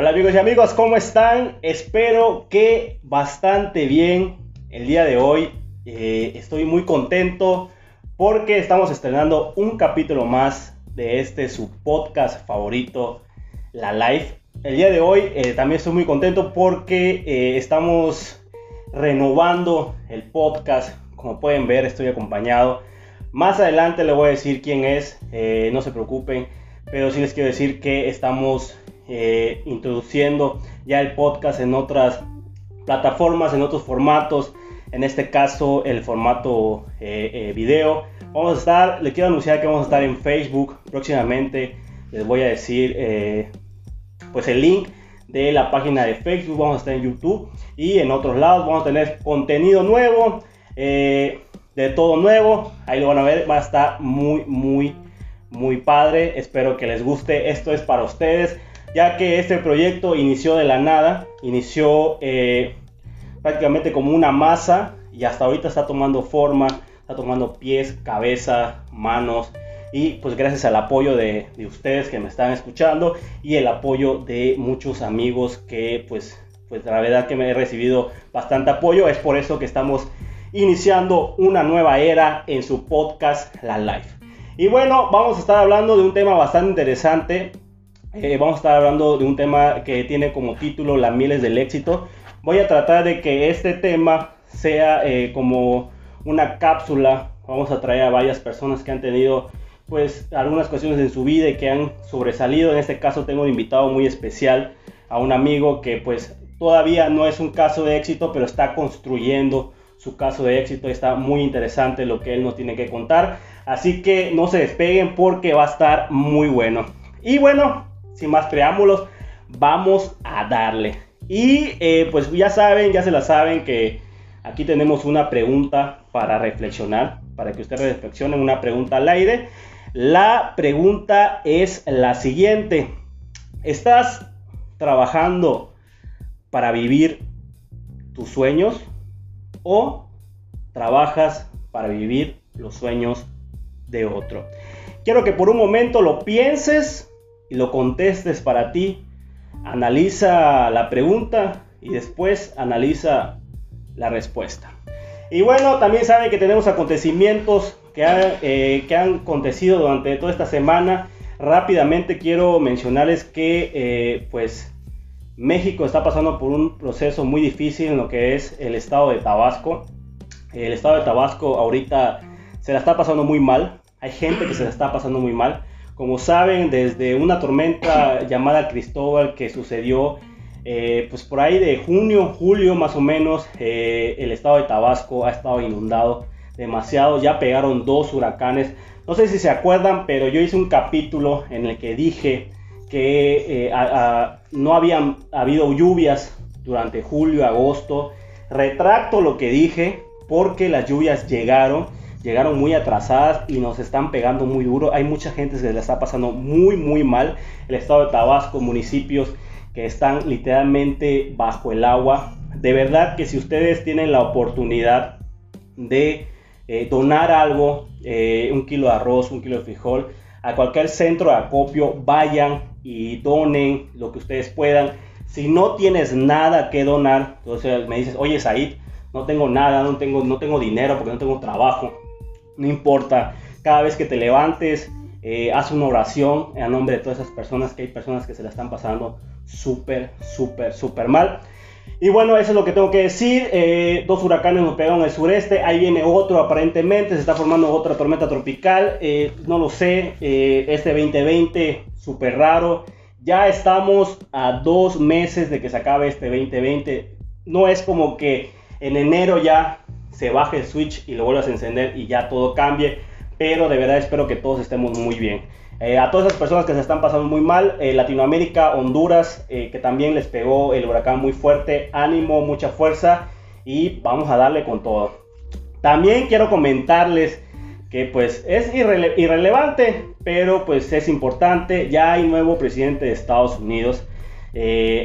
Hola amigos y amigos, ¿cómo están? Espero que bastante bien el día de hoy. Eh, estoy muy contento porque estamos estrenando un capítulo más de este su podcast favorito, La Life. El día de hoy eh, también estoy muy contento porque eh, estamos renovando el podcast. Como pueden ver, estoy acompañado. Más adelante les voy a decir quién es, no se preocupen, pero sí les quiero decir que estamos eh, introduciendo ya el podcast en otras plataformas, en otros formatos, en este caso el formato eh, eh, video. Vamos a estar, le quiero anunciar que vamos a estar en Facebook próximamente. Les voy a decir pues el link de la página de Facebook, vamos a estar en YouTube y en otros lados. Vamos a tener contenido nuevo, de todo nuevo, ahí lo van a ver, va a estar muy, muy, muy padre, espero que les guste, esto es para ustedes, ya que este proyecto inició de la nada, inició eh, prácticamente como una masa y hasta ahorita está tomando forma, está tomando pies, cabeza, manos y pues gracias al apoyo de, ustedes que me están escuchando y el apoyo de muchos amigos que pues pues la verdad que me he recibido bastante apoyo, es por eso que estamos iniciando una nueva era en su podcast La Life. Y bueno, vamos a estar hablando de un tema bastante interesante eh, vamos a estar hablando de un tema que tiene como título Las mieles del éxito. Voy a tratar de que este tema sea eh, como una cápsula. Vamos a traer a varias personas que han tenido pues algunas cuestiones en su vida y que han sobresalido. En este caso tengo un invitado muy especial a un amigo que pues todavía no es un caso de éxito, pero está construyendo su caso de éxito. Está muy interesante lo que él nos tiene que contar. Así que no se despeguen porque va a estar muy bueno. Y bueno, sin más preámbulos, vamos a darle. Y eh, pues ya saben, ya se la saben que aquí tenemos una pregunta para reflexionar, para que ustedes reflexionen, una pregunta al aire. La pregunta es la siguiente. ¿Estás trabajando para vivir tus sueños o trabajas para vivir los sueños de otro? Quiero que por un momento lo pienses y lo contestes para ti. Analiza la pregunta y después analiza la respuesta. Y bueno, también saben que tenemos acontecimientos que, eh, que han acontecido durante toda esta semana. Rápidamente quiero mencionarles que eh, pues México está pasando por un proceso muy difícil en lo que es el estado de Tabasco. El estado de Tabasco ahorita se la está pasando muy mal. Hay gente que se la está pasando muy mal. Como saben, desde una tormenta llamada Cristóbal que sucedió eh, pues por ahí de junio, julio más o menos, eh, el estado de Tabasco ha estado inundado demasiado. Ya pegaron dos huracanes. No sé si se acuerdan, pero yo hice un capítulo en el que dije que eh, no habían habido lluvias durante julio, agosto. Retracto lo que dije porque las lluvias llegaron llegaron muy atrasadas y nos están pegando muy duro. Hay mucha gente que le está pasando muy, muy mal. El estado de Tabasco, municipios que están literalmente bajo el agua. De verdad que si ustedes tienen la oportunidad de eh, donar algo, eh, un kilo de arroz, un kilo de frijol, a cualquier centro de acopio, vayan y donen lo que ustedes puedan. Si no tienes nada que donar, entonces me dices, oye Said, no tengo nada, no tengo, no tengo dinero porque no tengo trabajo no importa, cada vez que te levantes, eh, haz una oración en nombre de todas esas personas, que hay personas que se la están pasando súper, súper, súper mal. Y bueno, eso es lo que tengo que decir. Eh, dos huracanes nos pegaron el sureste. Ahí viene otro aparentemente. Se está formando otra tormenta tropical. Eh, no lo sé. este 2020, súper raro. Ya estamos a dos meses de que se acabe este 2020. No es como que en enero ya se baje el switch y lo vuelvas a encender y ya todo cambie. Pero de verdad espero que todos estemos muy bien. Eh, a todas esas personas que se están pasando muy mal, eh, Latinoamérica, Honduras, eh, que también les pegó el huracán muy fuerte, ánimo, mucha fuerza y vamos a darle con todo. También quiero comentarles que pues es irrelevante, pero pues es importante, ya hay nuevo presidente de Estados Unidos.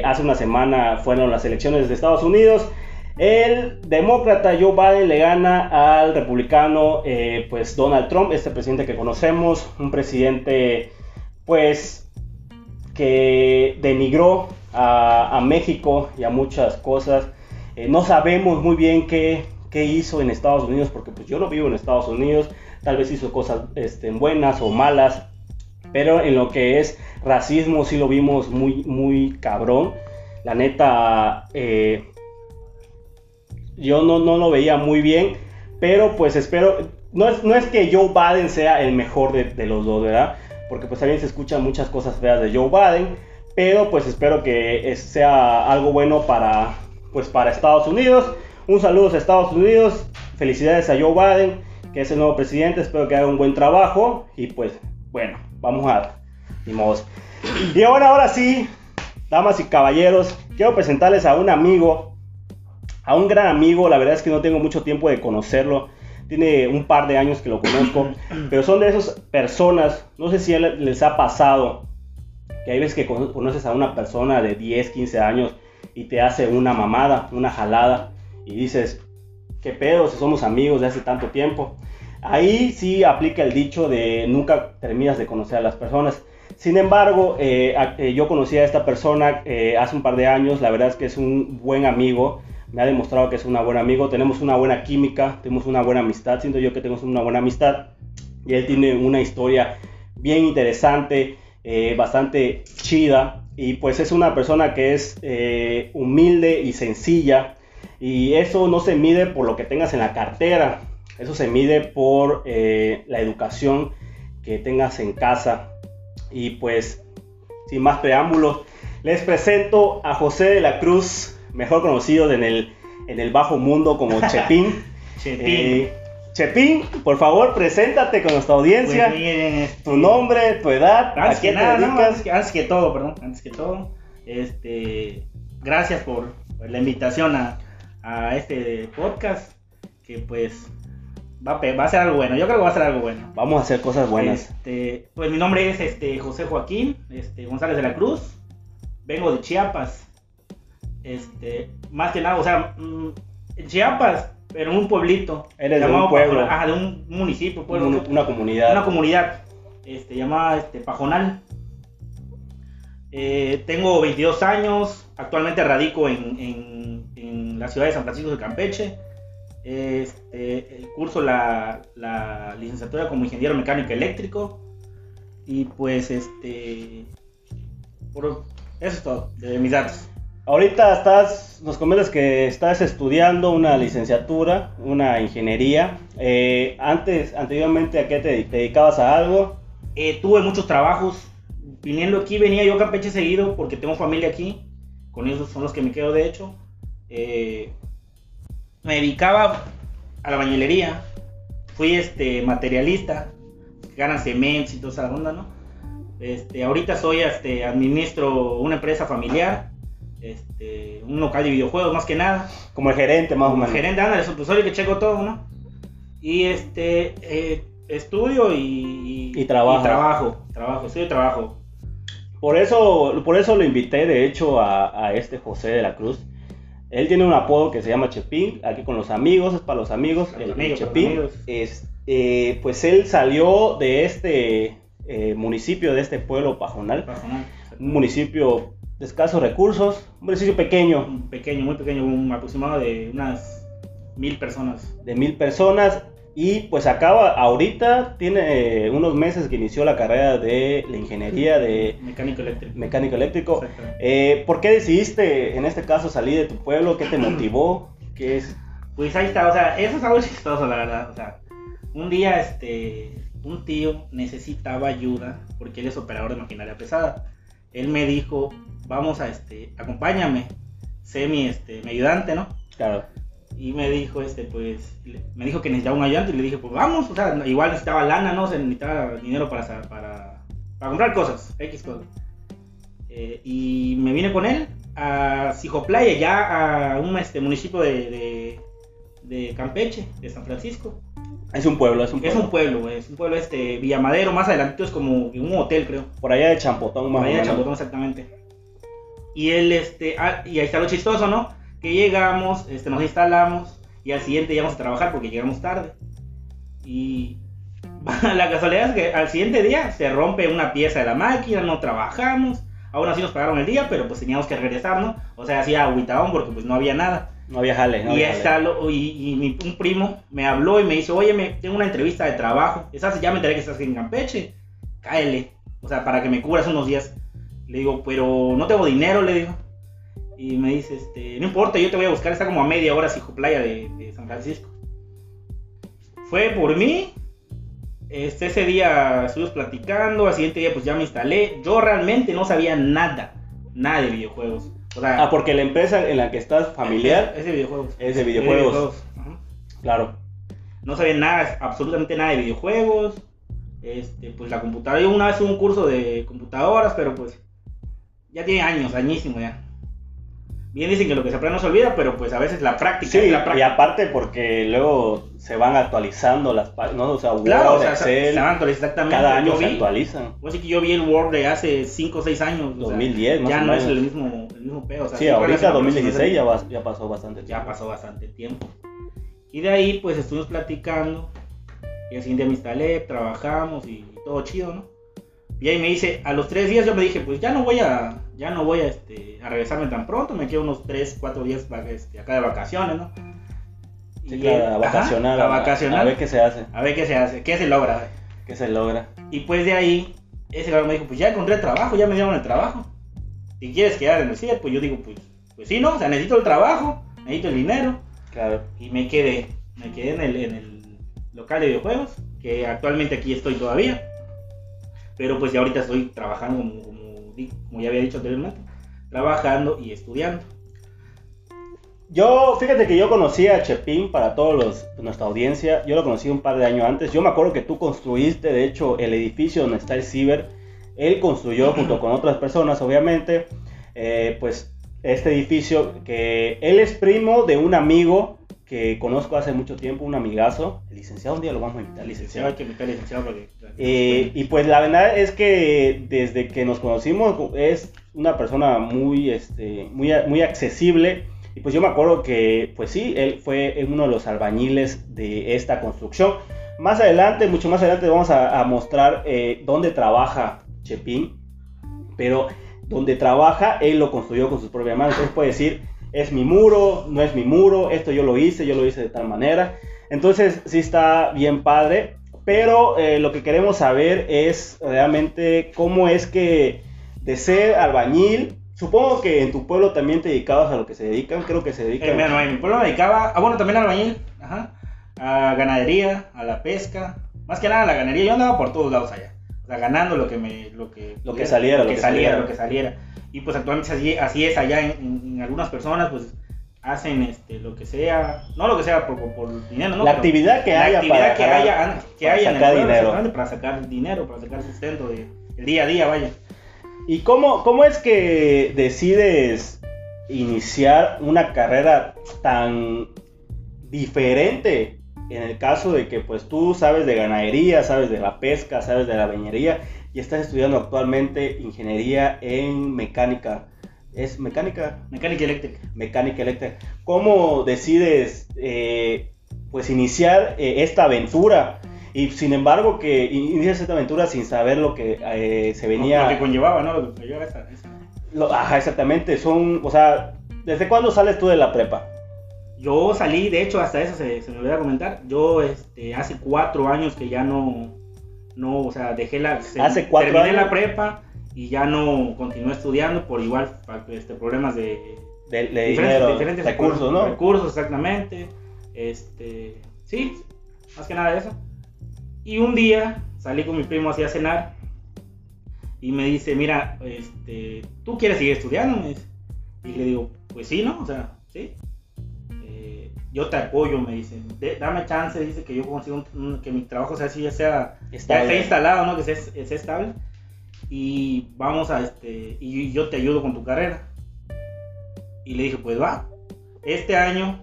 hace una semana fueron las elecciones de Estados Unidos el demócrata Joe Biden le gana al republicano eh, pues Donald Trump, este presidente que conocemos, un presidente pues que denigró a, México y a muchas cosas. Eh, no sabemos muy bien qué, hizo en Estados Unidos, porque pues yo no vivo en Estados Unidos, tal vez hizo cosas este, buenas o malas, pero en lo que es racismo sí lo vimos muy, muy cabrón. La neta, eh, yo no, no lo veía muy bien, pero pues espero, no es, no es que Joe Biden sea el mejor de, los dos, ¿verdad? Porque pues también se escuchan muchas cosas feas de Joe Biden, pero pues espero que sea algo bueno para, pues para Estados Unidos. Un saludo a Estados Unidos, felicidades a Joe Biden, que es el nuevo presidente, espero que haga un buen trabajo y pues bueno, vamos a... Y ahora, ahora sí, damas y caballeros, quiero presentarles a un amigo, a un gran amigo, la verdad es que no tengo mucho tiempo de conocerlo, tiene un par de años que lo conozco, pero son de esas personas, no sé si les ha pasado, que hay veces que conoces a una persona de 10, 15 años y te hace una mamada, una jalada, y dices, ¿qué pedo si somos amigos de hace tanto tiempo? Ahí sí aplica el dicho de nunca terminas de conocer a las personas. Sin embargo, eh, eh, yo conocí a esta persona eh, hace un par de años, la verdad es que es un buen amigo, me ha demostrado que es un buen amigo, tenemos una buena química, tenemos una buena amistad, siento yo que tenemos una buena amistad y él tiene una historia bien interesante, eh, bastante chida y pues es una persona que es eh, humilde y sencilla y eso no se mide por lo que tengas en la cartera, eso se mide por eh, la educación que tengas en casa y pues sin más preámbulos les presento a José de la Cruz mejor conocido en el, en el bajo mundo como Chepín. Chepín. Eh, Chepín, por favor, preséntate con nuestra audiencia. Pues este, tu nombre, tu edad, antes que nada, antes, que, todo, perdón, antes que todo, este, gracias por, la invitación a, a, este podcast, que pues va a, va a, ser algo bueno. Yo creo que va a ser algo bueno. Vamos a hacer cosas buenas. Este, pues mi nombre es este José Joaquín, este González de la Cruz. Vengo de Chiapas. Este, más que nada, o sea, mm, en Chiapas, pero en un pueblito. Eres de un pueblo. Ajá, de un municipio, pueblo. una comunidad. Una comunidad, este, llamada este, Pajonal. Eh, tengo 22 años, actualmente radico en, en, en, la ciudad de San Francisco de Campeche. Este, curso la, la licenciatura como ingeniero mecánico eléctrico. Y pues, este, por, eso es todo, de mis datos. Ahorita estás, nos comentas que estás estudiando una licenciatura, una ingeniería. Eh, antes, anteriormente, ¿a qué te, dedicabas a algo? Eh, tuve muchos trabajos. Viniendo aquí, venía yo a Campeche seguido porque tengo familia aquí. Con ellos son los que me quedo, de hecho. Eh, me dedicaba a la bañilería. Fui este, materialista. Ganan cementos y toda esa onda, ¿no? Este, ahorita soy, este, administro una empresa familiar este, un local de videojuegos más que nada. Como el gerente más o menos. gerente, anda, el supervisor que checo todo, ¿no? Y este, eh, estudio y, y, trabajo. trabajo, trabajo, estudio y trabajo. Por eso, por eso lo invité, de hecho, a, a, este José de la Cruz. Él tiene un apodo que se llama Chepín, aquí con los amigos, es para los amigos, el, Chepín. Es, eh, pues él salió de este eh, municipio, de este pueblo Pajonal, Pajonal. un municipio de escasos recursos, un municipio pequeño. Pequeño, muy pequeño, un aproximado de unas mil personas. De mil personas. Y pues acaba, ahorita tiene unos meses que inició la carrera de la ingeniería de mecánico eléctrico. Mecánico eléctrico. Eh, ¿Por qué decidiste en este caso salir de tu pueblo? ¿Qué te motivó? ¿Qué es? Pues ahí está, o sea, eso es algo chistoso, la verdad. O sea, un día este, un tío necesitaba ayuda porque él es operador de maquinaria pesada. Él me dijo, vamos a, este, acompáñame, sé mi, este, mi ayudante, ¿no? Claro. Y me dijo, este, pues, me dijo que necesitaba un ayudante y le dije, pues vamos, o sea, igual necesitaba lana, ¿no? se necesitaba dinero para, para, para comprar cosas, X cosas. Eh, y me vine con él a Sijoplaya, ya a un este, municipio de, de, de, Campeche, de San Francisco. Es un pueblo, es un pueblo. Es un pueblo, es un pueblo este, Villamadero, más adelante es como un hotel, creo. Por allá de Champotón, más Por allá de Champotón, exactamente. Y él, este, ah, y ahí está lo chistoso, ¿no? Que llegamos, este, nos instalamos y al siguiente íbamos a trabajar porque llegamos tarde. Y la casualidad es que al siguiente día se rompe una pieza de la máquina, no trabajamos. Aún así nos pagaron el día, pero pues teníamos que regresar, ¿no? O sea, hacía agüitaón porque pues no había nada. No había jale, no y había está jale. lo- y, y mi, un primo me habló y me dice, oye, me, tengo una entrevista de trabajo. Estás, ya me enteré que estás en Campeche. Cáele. O sea, para que me cubras unos días. Le digo, pero no tengo dinero, le digo. Y me dice, este, no importa, yo te voy a buscar. Está como a media hora, Sijo Playa de, de San Francisco. Fue por mí. Este, ese día estuvimos platicando. Al siguiente día, pues ya me instalé. Yo realmente no sabía nada. Nada de videojuegos. O sea, Ah, porque la empresa en la que estás familiar es, es de videojuegos. es de videojuegos. Ajá. Claro. No sabía nada, absolutamente nada de videojuegos. Este, pues la computadora. Yo una vez hubo un curso de computadoras, pero pues ya tiene años, añísimo ya. Bien dicen que lo que se aprende no se olvida, pero pues a veces la práctica Sí, y aparte porque luego se van actualizando las páginas, ¿no? O sea, Word, Claro, o sea, se, Excel, se van a actualizar exactamente. cada año yo se vi, actualizan. Que yo vi el Word de hace 5 o 6 años. o sea, 2010, más ya o no es el mismo, mismo pedo. o sea, Sí, ahorita relacionado, pero no es 2016 el- ya, va- ya pasó bastante ya tiempo. pasó bastante tiempo. Y de ahí pues estuvimos platicando. Y día me instalé, trabajamos y todo chido, ¿no? Y ahí me dice, a los tres días yo me dije, pues ya no voy a, ya no voy a, este, a regresarme tan pronto, me quedo unos tres, cuatro días va- este, acá de vacaciones, ¿no? Sí, Y claro, a ajá, vacacionar, a a, vacacionar. a ver qué se hace, A ver qué se hace, qué se logra. qué se logra. Y pues de ahí, ese cabrón me dijo, pues ya encontré trabajo, ya me dieron el trabajo. Si quieres quedar en el CIE, pues yo digo, pues, pues sí, ¿no? O sea, necesito el trabajo, necesito el dinero. Claro. y me quedé, me quedé en el, en el local de videojuegos, que actualmente aquí estoy todavía, pero pues ya ahorita estoy trabajando como, como ya había dicho anteriormente, trabajando y estudiando. Yo, fíjate que yo conocí a Chepín para todos los nuestra audiencia. Yo lo conocí un par de años antes. Yo me acuerdo que tú construiste, de hecho, el edificio donde está el ciber. Él construyó junto con otras personas, obviamente, eh, pues este edificio que él es primo de un amigo que conozco hace mucho tiempo, un amigazo. El licenciado un día lo vamos a invitar, Licenciado, licenciado. hay que meter licenciado porque... Eh, y pues la verdad es que desde que nos conocimos es una persona muy, este, muy, muy accesible. Y pues yo me acuerdo que, pues sí, él fue uno de los albañiles de esta construcción. Más adelante, mucho más adelante, vamos a, a mostrar eh, dónde trabaja Chepín. Pero donde trabaja, él lo construyó con sus propias manos. Entonces puede decir, es mi muro, no es mi muro, esto yo lo hice, yo lo hice de tal manera. Entonces sí está bien padre. Pero eh, lo que queremos saber es realmente cómo es que de ser albañil, supongo que en tu pueblo también te dedicabas a lo que se dedican, creo que se dedican. Eh, en mi pueblo me dedicaba, ah, bueno, también al albañil, ajá, a ganadería, a la pesca, más que nada a la ganadería, yo andaba por todos lados allá, o sea, ganando lo que me, lo que, Lo que saliera, lo que que saliera, saliera. lo que saliera, y pues actualmente así, así es allá en, en- en algunas personas, pues hacen este, lo que sea, no lo que sea por, por, por dinero, ¿no? la actividad que la haya actividad para que haya, que para haya en el sacar dinero. para sacar dinero, para sacar sustento de, el día a día, vaya. ¿Y cómo, cómo es que decides iniciar una carrera tan diferente? En el caso de que pues tú sabes de ganadería, sabes de la pesca, sabes de la viñería y estás estudiando actualmente ingeniería en mecánica. ¿Es mecánica? Mecánica eléctrica. Mecánica eléctrica. ¿Cómo decides eh, pues iniciar eh, esta aventura? Y sin embargo que inicias esta aventura sin saber lo que eh, se venía... Lo que conllevaba, ¿no? Lo que conllevaba esa, esa- Lo- ajá, exactamente. Son, o sea, ¿desde cuándo sales tú de la prepa? Yo salí, de hecho, hasta eso se, se me olvidó comentar. Yo, este, hace cuatro años que ya no, no, o sea, dejé la, se- ¿Hace cuatro terminé años? la prepa y ya no continué estudiando por igual, este, problemas de, De, de diferentes, dinero, diferentes recursos, ¿no? Recursos, exactamente. Este, sí, más que nada de eso. Y un día salí con mi primo así a cenar y me dice, mira, este, ¿tú quieres seguir estudiando? Y le digo, pues sí, ¿no? O sea, sí. Yo te apoyo, me dice. "De- dame chance, dice que yo consigo un- un- que mi trabajo sea así, ya sea ya Estable. esté instalado, ¿no? Que sea, esté estable. Y vamos a este. Y yo te ayudo con tu carrera. Y le dije, pues va. Este año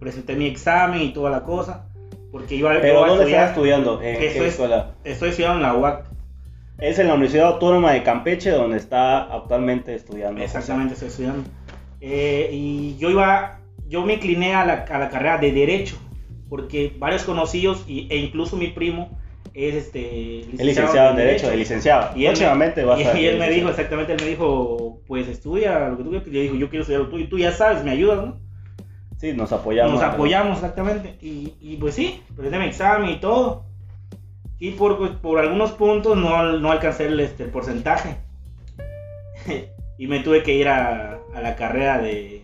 presenté mi examen y toda la cosa. Porque iba, yo Pero iba a ¿dónde estás estudiando? ¿En qué es- escuela? Estoy estudiando en la UAC. Es en la Universidad Autónoma de Campeche donde está actualmente estudiando. Exactamente, estoy estudiando. Eh, y yo iba, yo me incliné a la, a la carrera de Derecho, porque varios conocidos y- e incluso mi primo es este El licenciado en Derecho, el licenciado. Y él, vas y, a y él me dijo, exactamente, él me dijo, pues estudia lo que tú quieras. Y yo dijo, yo quiero estudiar lo tuyo. Y tú ya sabes, me ayudas, ¿no? Sí, nos apoyamos. Nos apoyamos, exactamente. Y, y pues sí, presenté mi examen y todo. Y por, pues, por algunos puntos no, no alcancé el, este, el porcentaje. y me tuve que ir a, a la carrera de,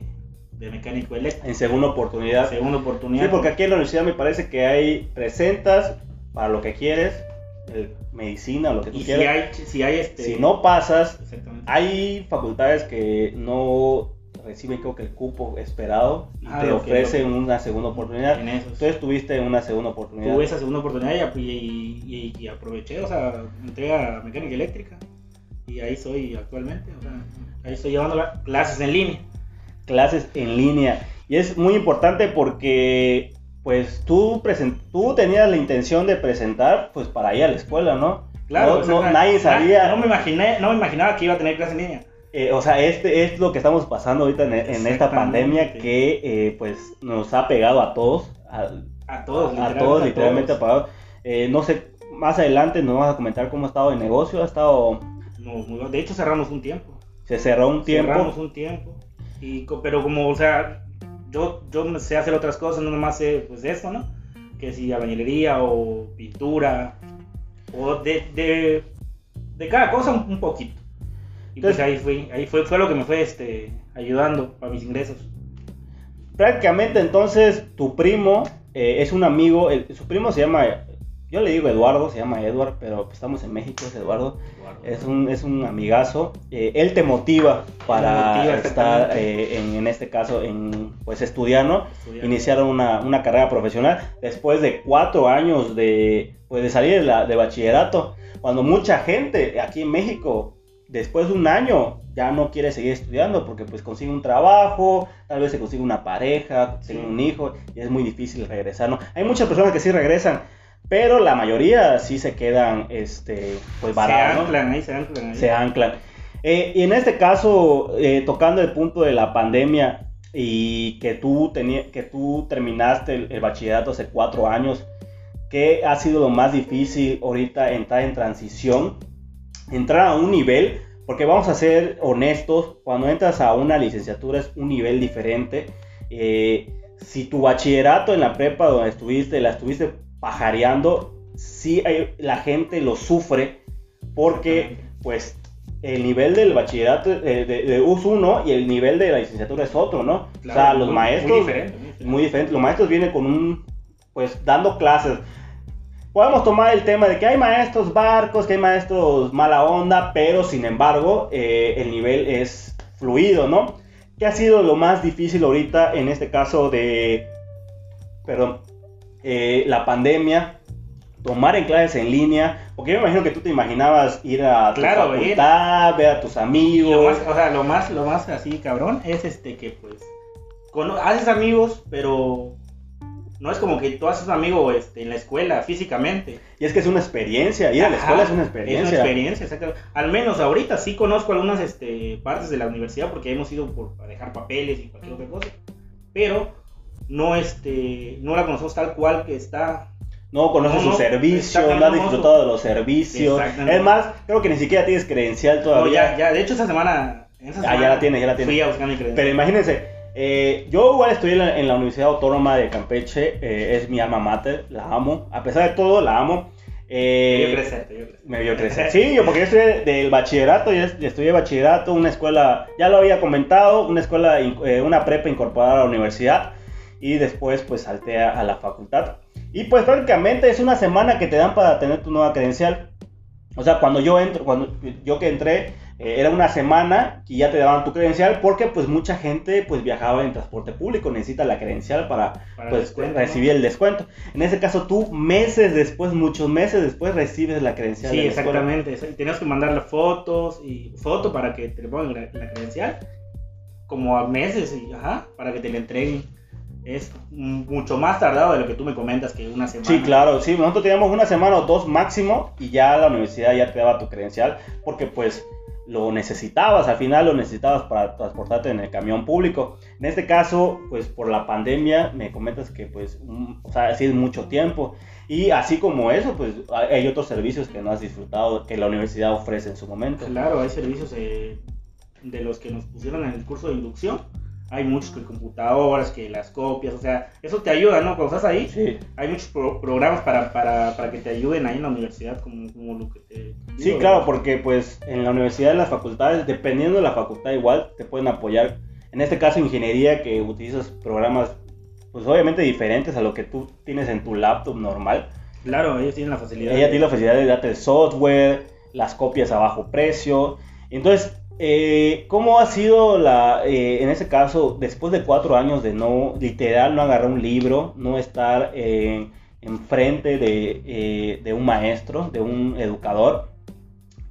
de mecánico eléctrico. En segunda oportunidad. Segunda oportunidad. Sí, porque aquí en la universidad me parece que hay presentas para lo que quieres, el- medicina o lo que tú y si quieras. hay, si hay este... Si no pasas, hay facultades que no reciben creo que el cupo esperado y Ah, te ofrecen que- una segunda oportunidad. En. Entonces tuviste una segunda oportunidad. Tuve esa segunda oportunidad y, y- y- aproveché, o sea, entré a mecánica eléctrica y ahí soy actualmente, o sea, ahí estoy llevando la- clases en línea. Clases en línea. Y es muy importante porque pues tú, tú tenías la intención de presentar pues para ir a la escuela, ¿no? Claro, No- o sea, no- nadie sabía. No me imaginé, no me imaginaba que iba a tener clases en línea. Eh, o sea, este es lo que estamos pasando ahorita en, en esta pandemia que eh, pues nos ha pegado a todos, a, A todos, a literalmente. todos literalmente a ha pagado. Eh, no sé, más adelante nos vamos a comentar cómo ha estado el negocio, ha estado, No, de hecho, cerramos un tiempo. se cerró un tiempo. Cerramos un tiempo. Y, pero como, o sea, yo, yo sé hacer otras cosas, no nomás sé pues eso, ¿no? Que si albañilería o pintura, o de, de, de cada cosa un, un poquito. Y pues Entonces- ahí fui, ahí fue, fue lo que me fue este, ayudando para mis ingresos. Prácticamente entonces tu primo eh, es un amigo, el- su primo se llama, yo le digo Eduardo, se llama Edward, pero pues, estamos en México, es Eduardo. Es un, es un amigazo. Eh, él te motiva para motiva, estar, eh, en, en este caso, en pues estudiando, Estudiar. iniciar una, una carrera profesional después de cuatro años de, pues, de salir de, la, de bachillerato. Cuando mucha gente aquí en México, después de un año, ya no quiere seguir estudiando porque pues consigue un trabajo, tal vez se consigue una pareja, Sí. tiene un hijo y es muy difícil regresar. ¿no? Hay muchas personas que sí regresan, pero la mayoría sí se quedan este, pues se varadas. ¿no? anclan ahí, se anclan ahí. se anclan. Eh, y en este caso, eh, tocando el punto de la pandemia y que tú, que tú terminaste el, el bachillerato hace cuatro años, ¿qué ha sido lo más difícil ahorita entrar en transición? Entrar a un nivel, porque vamos a ser honestos, cuando entras a una licenciatura es un nivel diferente. Eh, si tu bachillerato en la prepa donde estuviste, la estuviste pajareando, sí hay- la gente lo sufre porque pues el nivel del bachillerato eh, de, de US 1 y el nivel de la licenciatura es otro, ¿no? Claro, o sea, los muy- maestros Muy diferente. muy diferente. muy diferente. Los maestros vienen con un, pues, dando clases. Podemos tomar el tema de que hay maestros barcos, que hay maestros mala onda, pero sin embargo, eh, el nivel es fluido, ¿no? ¿Qué ha sido lo más difícil ahorita en este caso de, perdón, eh, la pandemia? Tomar en clases en línea, porque yo me imagino que tú te imaginabas ir a tu Claro, facultad, ver a tus amigos. lo más, o sea, lo más, lo más así cabrón es este que pues haces amigos, pero no es como que tú haces amigo este, en la escuela físicamente. Y es que es una experiencia, ir a la escuela es una experiencia. Es una experiencia, exactamente. Al menos ahorita sí conozco algunas este, partes de la universidad porque hemos ido por, a dejar papeles y cualquier otra cosa. Pero no, este, no la conocemos tal cual que está. No conoces No, su no, servicio, exactamente, no no, disfrutado de los servicios. Es más, creo que ni siquiera tienes credencial No, todavía. ya, ya, de hecho esta semana... Ah, ya la tiene, ya la tiene. Fui a buscar mi credencial. Pero imagínense, eh, yo igual estudié en la, en la Universidad Autónoma de Campeche, eh, es mi alma mater, la amo. A pesar de todo, la amo. Eh, vio crecer, te vio crecer. me vio crecer. Sí, yo porque yo estudié del bachillerato, yo est- estudié bachillerato, una escuela, ya lo había comentado, una escuela, eh, una prepa incorporada a la universidad y después pues salté a, a la facultad. Y pues prácticamente es una semana que te dan para tener tu nueva credencial. O sea, cuando yo entro, cuando yo que entré, eh, era una semana que ya te daban tu credencial porque pues mucha gente pues viajaba en transporte público, necesita la credencial para Para el pues descuento, ¿no? recibir el descuento. En ese caso tú meses después, muchos meses después recibes la credencial. Sí, de la escuela. exactamente. exact- Tenías que mandarle fotos y foto para que te pongan la, la credencial. Como a meses y ajá, para que te la entreguen. Es mucho más tardado de lo que tú me comentas que una semana. Sí, claro, sí, nosotros teníamos una semana o dos máximo y ya la universidad ya te daba tu credencial porque pues lo necesitabas, al final lo necesitabas para transportarte en el camión público. En este caso, pues por la pandemia, me comentas que pues, o sea, es mucho tiempo. Y así como eso, pues hay otros servicios que no has disfrutado, que la universidad ofrece en su momento. Claro, hay servicios eh, de los que nos pusieron en el curso de inducción hay muchos que computadoras, que las copias, o sea, eso te ayuda, ¿no? Cuando estás ahí, sí. hay muchos programas para, para, para, que te ayuden ahí en la universidad, como, como lo que te... sí, claro, porque pues en la universidad, en las facultades, dependiendo de la facultad igual, te pueden apoyar. En este caso, ingeniería, que utilizas programas, pues obviamente diferentes a lo que tú tienes en tu laptop normal. Claro, ellos tienen la facilidad. Ella tiene la facilidad de darte el software, las copias a bajo precio. Entonces, eh, ¿Cómo ha sido la, eh, en ese caso, después de cuatro años de no, literal, no agarrar un libro, no estar eh, enfrente de, de, un maestro, de un educador?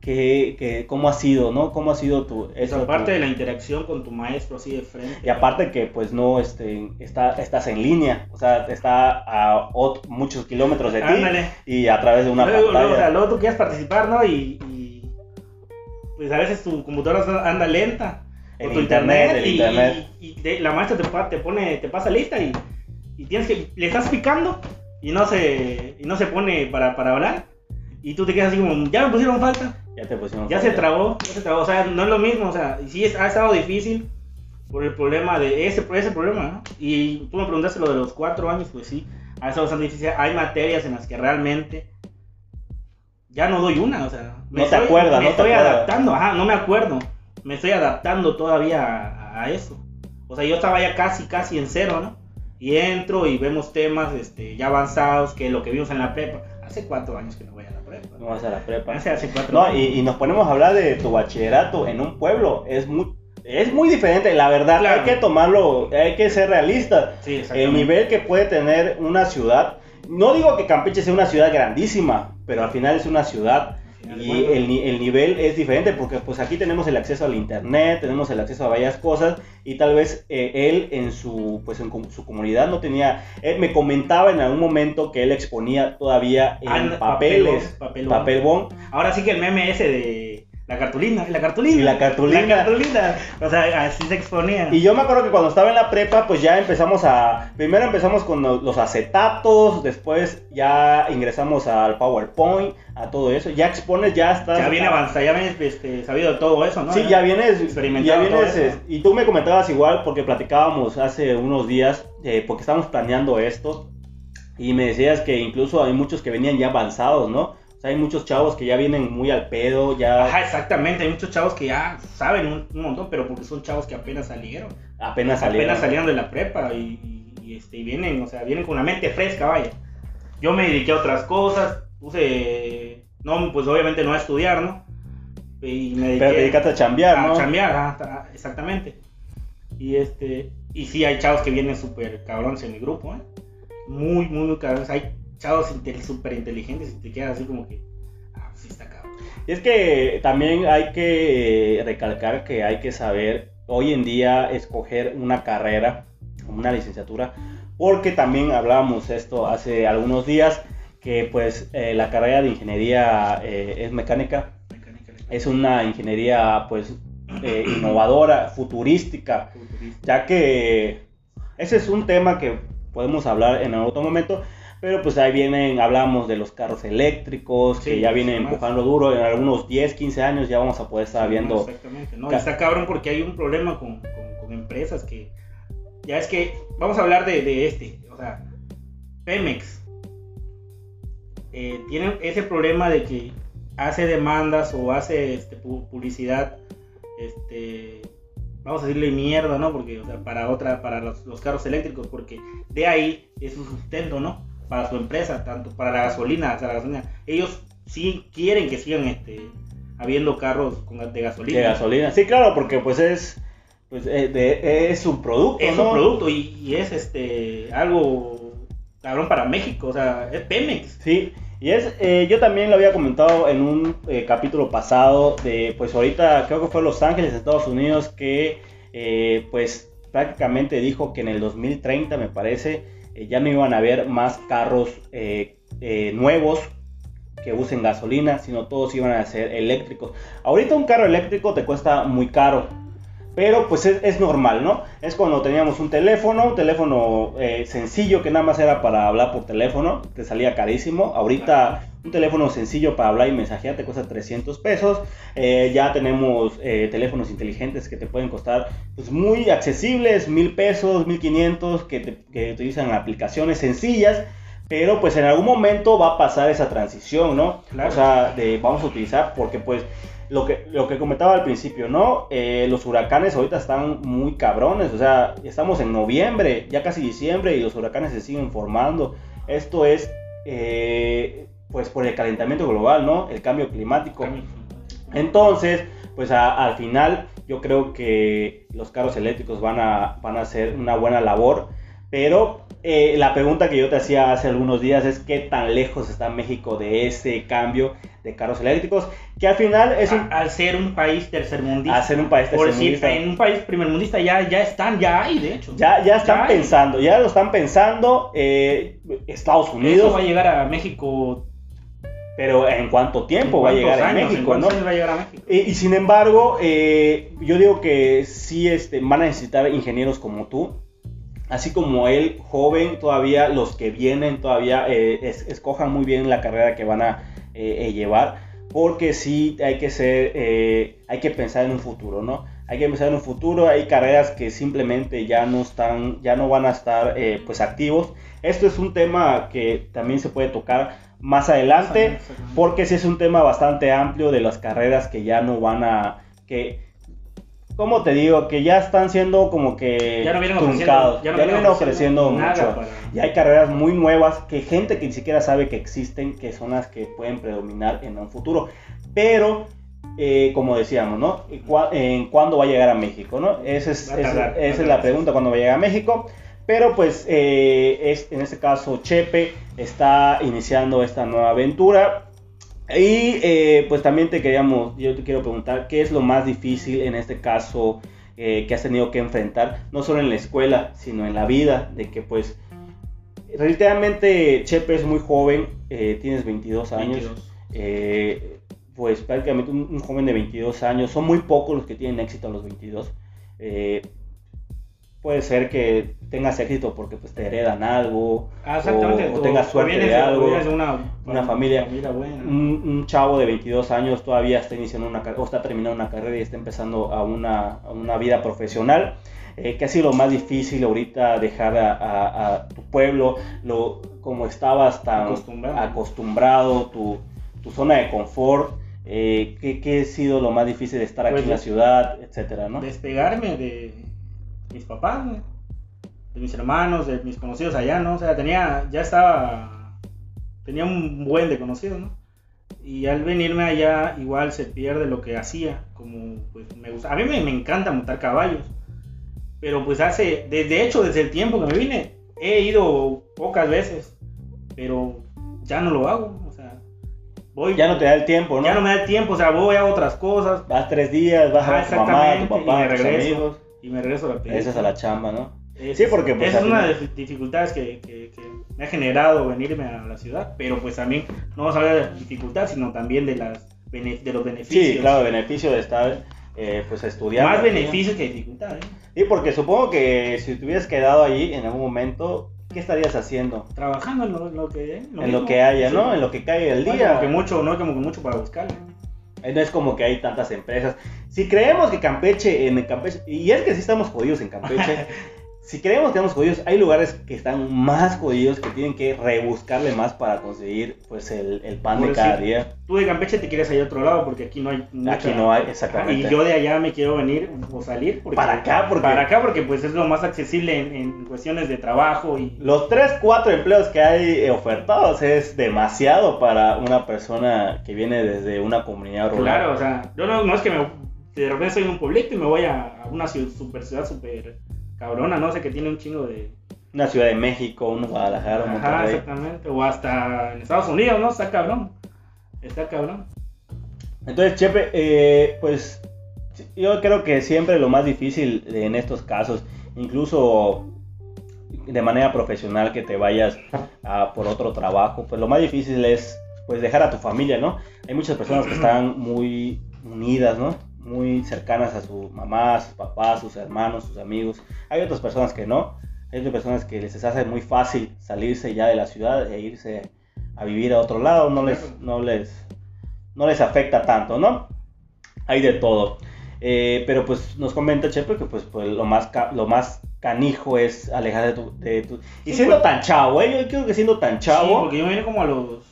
Que, ¿Cómo ha sido, no? ¿Cómo ha sido tu... Eso, aparte de la interacción con tu maestro así de frente. Y aparte que pues no este, está, estás en línea, o sea, está a muchos kilómetros de ti y a través de una luego, pantalla. o sea, luego tú quieres participar, ¿no? y pues a veces tu computadora anda lenta. o tu internet, y, internet. y, la maestra te, te, pone, te pasa lista y, y, tienes que, le estás picando y no se, no se pone para, para hablar. Y tú te quedas así como, ya me pusieron falta. Ya te pusieron Ya se trabó, ya se trabó. O sea, no es lo mismo. O sea, sí ha estado difícil por el problema de ese, ese problema, ¿no? Y tú me preguntaste lo de los cuatro años, pues sí, ha estado bastante difícil. Hay materias en las que realmente ya no doy una, o sea, me no estoy, te acuerdas, me estoy adaptando, ajá, no me acuerdo, me estoy adaptando todavía a, eso. O sea, yo estaba ya casi, casi en cero, ¿no? Y entro y vemos temas este, ya avanzados, que lo que vimos en la prepa. Hace cuatro años que no voy a la prepa. No vas a la prepa. Hace, hace cuatro no, años. Y, y, nos ponemos a hablar de tu bachillerato en un pueblo. Es muy, es muy diferente, la verdad. Claro. Hay que tomarlo, hay que ser realista. Sí, El nivel que puede tener una ciudad. No digo que Campeche sea una ciudad grandísima, pero al final es una ciudad y el, el, nivel es diferente porque pues aquí tenemos el acceso al internet, tenemos el acceso a varias cosas y tal vez eh, él en su pues en su comunidad no tenía, él me comentaba en algún momento que él exponía todavía en Ah, papeles, papelón, papel bond. Ahora sí que el meme ese de la cartulina, la cartulina. Y la cartulina. La cartulina. O sea, así se exponía. Y yo me acuerdo que cuando estaba en la prepa, pues ya empezamos a. Primero empezamos con los acetatos, después ya ingresamos al PowerPoint, a todo eso. Ya expones, ya estás. ya viene avanzado, ya vienes este, sabido de todo eso, ¿no? Sí, ya vienes. experimentado Ya vienes. todo eso. eh, Y tú me comentabas igual, porque platicábamos hace unos días, eh, porque estábamos planeando esto. Y me decías que incluso hay muchos que venían ya avanzados, ¿no? O sea, hay muchos chavos que ya vienen muy al pedo, ya Ajá, exactamente. Hay muchos chavos que ya saben un, un montón, pero porque son chavos que apenas salieron. apenas salieron. Apenas salieron de la prepa y, y- y, este, y vienen, o sea, vienen con la mente fresca, vaya. Yo me dediqué a otras cosas, puse, no, pues obviamente no a estudiar, ¿no? Y me dediqué Pero te dedicaste a chambear, a ¿no? chambear, ajá, ta- exactamente. Y este, y sí hay chavos que vienen súper cabrones en mi grupo, ¿eh? Muy, muy, muy cabrones. Hay chavos súper inteligentes y te quedas así como que, ah, sí está cabrón. Y es que también hay que eh, recalcar que hay que saber hoy en día escoger una carrera, una licenciatura, porque también hablábamos esto hace algunos días, que pues eh, la carrera de ingeniería eh, es mecánica, Mecánica, es una ingeniería pues eh, innovadora, futurística, ya que ese es un tema que podemos hablar en otro momento, pero pues ahí vienen, hablamos de los carros eléctricos, que ya vienen más. empujando duro, en algunos 10, 15 años ya vamos a poder estar viendo, Exactamente, no, está cabrón porque hay un problema con, con- con empresas que. Ya es que. Vamos a hablar de, de este. O sea, Pemex. eh, tiene ese problema de que hace demandas o hace este, pu- publicidad. Este. Vamos a decirle mierda, ¿no? Porque, o sea, para otra, para los, los carros eléctricos, porque de ahí es su sustento, ¿no? Para su empresa, tanto para la gasolina, o sea, la gasolina. Ellos sí quieren que sigan este, habiendo carros con, de gasolina. de gasolina. Sí, claro, porque pues es, pues, eh, de- es su producto, Es ¿no? un producto y, y es este algo cabrón para México, o sea, es Pemex. Sí, y es, eh, yo también lo había comentado en un eh, capítulo pasado de, pues ahorita creo que fue Los Ángeles, Estados Unidos, que eh, pues prácticamente dijo que en el 2030, me parece, eh, ya no iban a haber más carros eh, eh, nuevos que usen gasolina, sino todos iban a ser eléctricos. Ahorita un carro eléctrico te cuesta muy caro, pero pues es, normal, ¿no? Es cuando teníamos un teléfono, un teléfono eh, sencillo que nada más era para hablar por teléfono, te salía carísimo. Ahorita un teléfono sencillo para hablar y mensajear te cuesta 300 pesos. Eh, ya tenemos eh, teléfonos inteligentes que te pueden costar pues, muy accesibles, mil pesos, 1500, que, te, que utilizan aplicaciones sencillas. Pero pues en algún momento va a pasar esa transición, ¿no? O sea, de, vamos a utilizar porque pues lo que, lo que comentaba al principio, ¿no? Eh, los huracanes ahorita están muy cabrones, o sea, estamos en noviembre, ya casi diciembre, y los huracanes se siguen formando. Esto es, eh, pues, por el calentamiento global, ¿no? El cambio climático. Entonces, pues al final yo creo que los carros eléctricos van a, van a hacer una buena labor, pero eh, la pregunta que yo te hacía hace algunos días es qué tan lejos está México de ese cambio de carros eléctricos, que al final es un... Al ser un país tercermundista. Al ser un país tercermundista. Por decir, en un país primermundista ya, ya están, ya hay, de hecho. Ya, ya están pensando, ya lo están pensando eh, Estados Unidos. Eso va a llegar a México pero ¿en cuánto tiempo va a llegar a México? ¿no? va a llegar a México? Y, sin embargo, eh, yo digo que sí este, van a necesitar ingenieros como tú, así como él, joven, todavía los que vienen todavía eh, escojan muy bien la carrera que van a eh, eh, llevar, porque sí hay que ser, hay que pensar en un futuro, ¿no? Hay que pensar en un futuro, hay carreras que simplemente ya no están, ya no van a estar pues activos. Esto es un tema que también se puede tocar más adelante, porque sí es un tema bastante amplio de las carreras que ya no van a, que ¿Cómo te digo? Que ya están siendo como que ya no vienen truncados. Ya no, vienen ofreciendo, mucho. Y hay carreras muy nuevas que gente que ni siquiera sabe que existen, que son las que pueden predominar en un futuro. Pero, eh, como decíamos, ¿no? ¿En cuándo va a llegar a México, no? Esa es, esa, es la pregunta, ¿cuándo va a llegar a México? Pero pues eh, es, en este caso Chepe está iniciando esta nueva aventura y eh, pues también te queríamos, yo te quiero preguntar, ¿qué es lo más difícil en este caso eh, que has tenido que enfrentar, no solo en la escuela, sino en la vida? De que pues, relativamente Chepe es muy joven, eh, tienes 22 años, pues prácticamente un, un, joven de 22 años, son muy pocos los que tienen éxito a los 22 puede ser que tengas éxito porque pues te heredan algo ah, o, tengas suerte de, algo una, familia, Un, chavo de 22 años todavía está iniciando una o está terminando una carrera y está empezando a una, una vida profesional. Eh, ¿qué ha sido lo más difícil ahorita dejar a, tu pueblo lo como estabas tan acostumbrado, tu, tu, zona de confort eh, ¿qué, ¿qué, ha sido lo más difícil de estar aquí pues en la ciudad etcétera ¿no? despegarme de mis papás, de mis hermanos, de mis conocidos allá, ¿no? O sea, tenía, ya estaba, tenía un buen de conocidos, ¿no? Y al venirme allá, igual se pierde lo que hacía, como, pues, me gusta. A mí me, encanta montar caballos, pero pues hace, de hecho, desde el tiempo que me vine, he ido pocas veces, pero ya no lo hago, o sea, voy. Ya no te da el tiempo, ¿no? Ya no me da el tiempo, o sea, voy a otras cosas. Vas tres días, vas a tu mamá, tu papá, tus amigos y me regreso a la Esa es a la chamba, ¿no? sí, porque pues, Esa es una de las dificultades que, que, me ha generado venirme a la ciudad, pero pues también no vamos a hablar de la dificultad, sino también de, las, de los beneficios. Sí, claro, beneficio de estar eh, pues estudiando. Más beneficios que dificultad, ¿eh? Sí, porque supongo que si te hubieras quedado ahí en algún momento, ¿qué estarías haciendo? Trabajando en lo, que En lo que haya, ¿no? En lo que cae el día. que mucho, no como que mucho para buscarlo. No es como que hay tantas empresas. Si creemos que Campeche, en Campeche, y es que sí estamos jodidos en Campeche, si creemos que estamos jodidos, hay lugares que están más jodidos que tienen que rebuscarle más para conseguir pues el, el pan de cada día. Tú de Campeche te quieres ir a otro lado porque aquí no hay Aquí no hay, exactamente. Y yo de allá me quiero venir o salir. para acá, porque... Para acá porque pues es lo más accesible en, cuestiones de trabajo y... Los 3, 4 empleos que hay ofertados es demasiado para una persona que viene desde una comunidad rural. Claro, o sea, yo no, no es que me de repente soy un pueblito y me voy a, una super ciudad super cabrona, no sé, que tiene un chingo de... Una ciudad de México, un Guadalajara, un Ajá, exactamente. O hasta en Estados Unidos, ¿no? Está cabrón. Está cabrón. Entonces, Chepe, eh, pues yo creo que siempre lo más difícil en estos casos, incluso de manera profesional que te vayas a por otro trabajo, pues lo más difícil es pues dejar a tu familia, ¿no? Hay muchas personas que están muy unidas, ¿no? Muy cercanas a su mamá, a sus papás, sus hermanos, sus amigos. Hay otras personas que no. Hay otras personas que les hace muy fácil salirse ya de la ciudad e irse a vivir a otro lado. No les, no les, no les afecta tanto, ¿no? Hay de todo. Eh, pero pues nos comenta Chepe que pues, pues lo, más lo más canijo es alejar de tu... De tu... Y siendo pues. tan chavo, ¿eh? Yo creo que siendo tan Sí, chavo... porque yo me vine como a los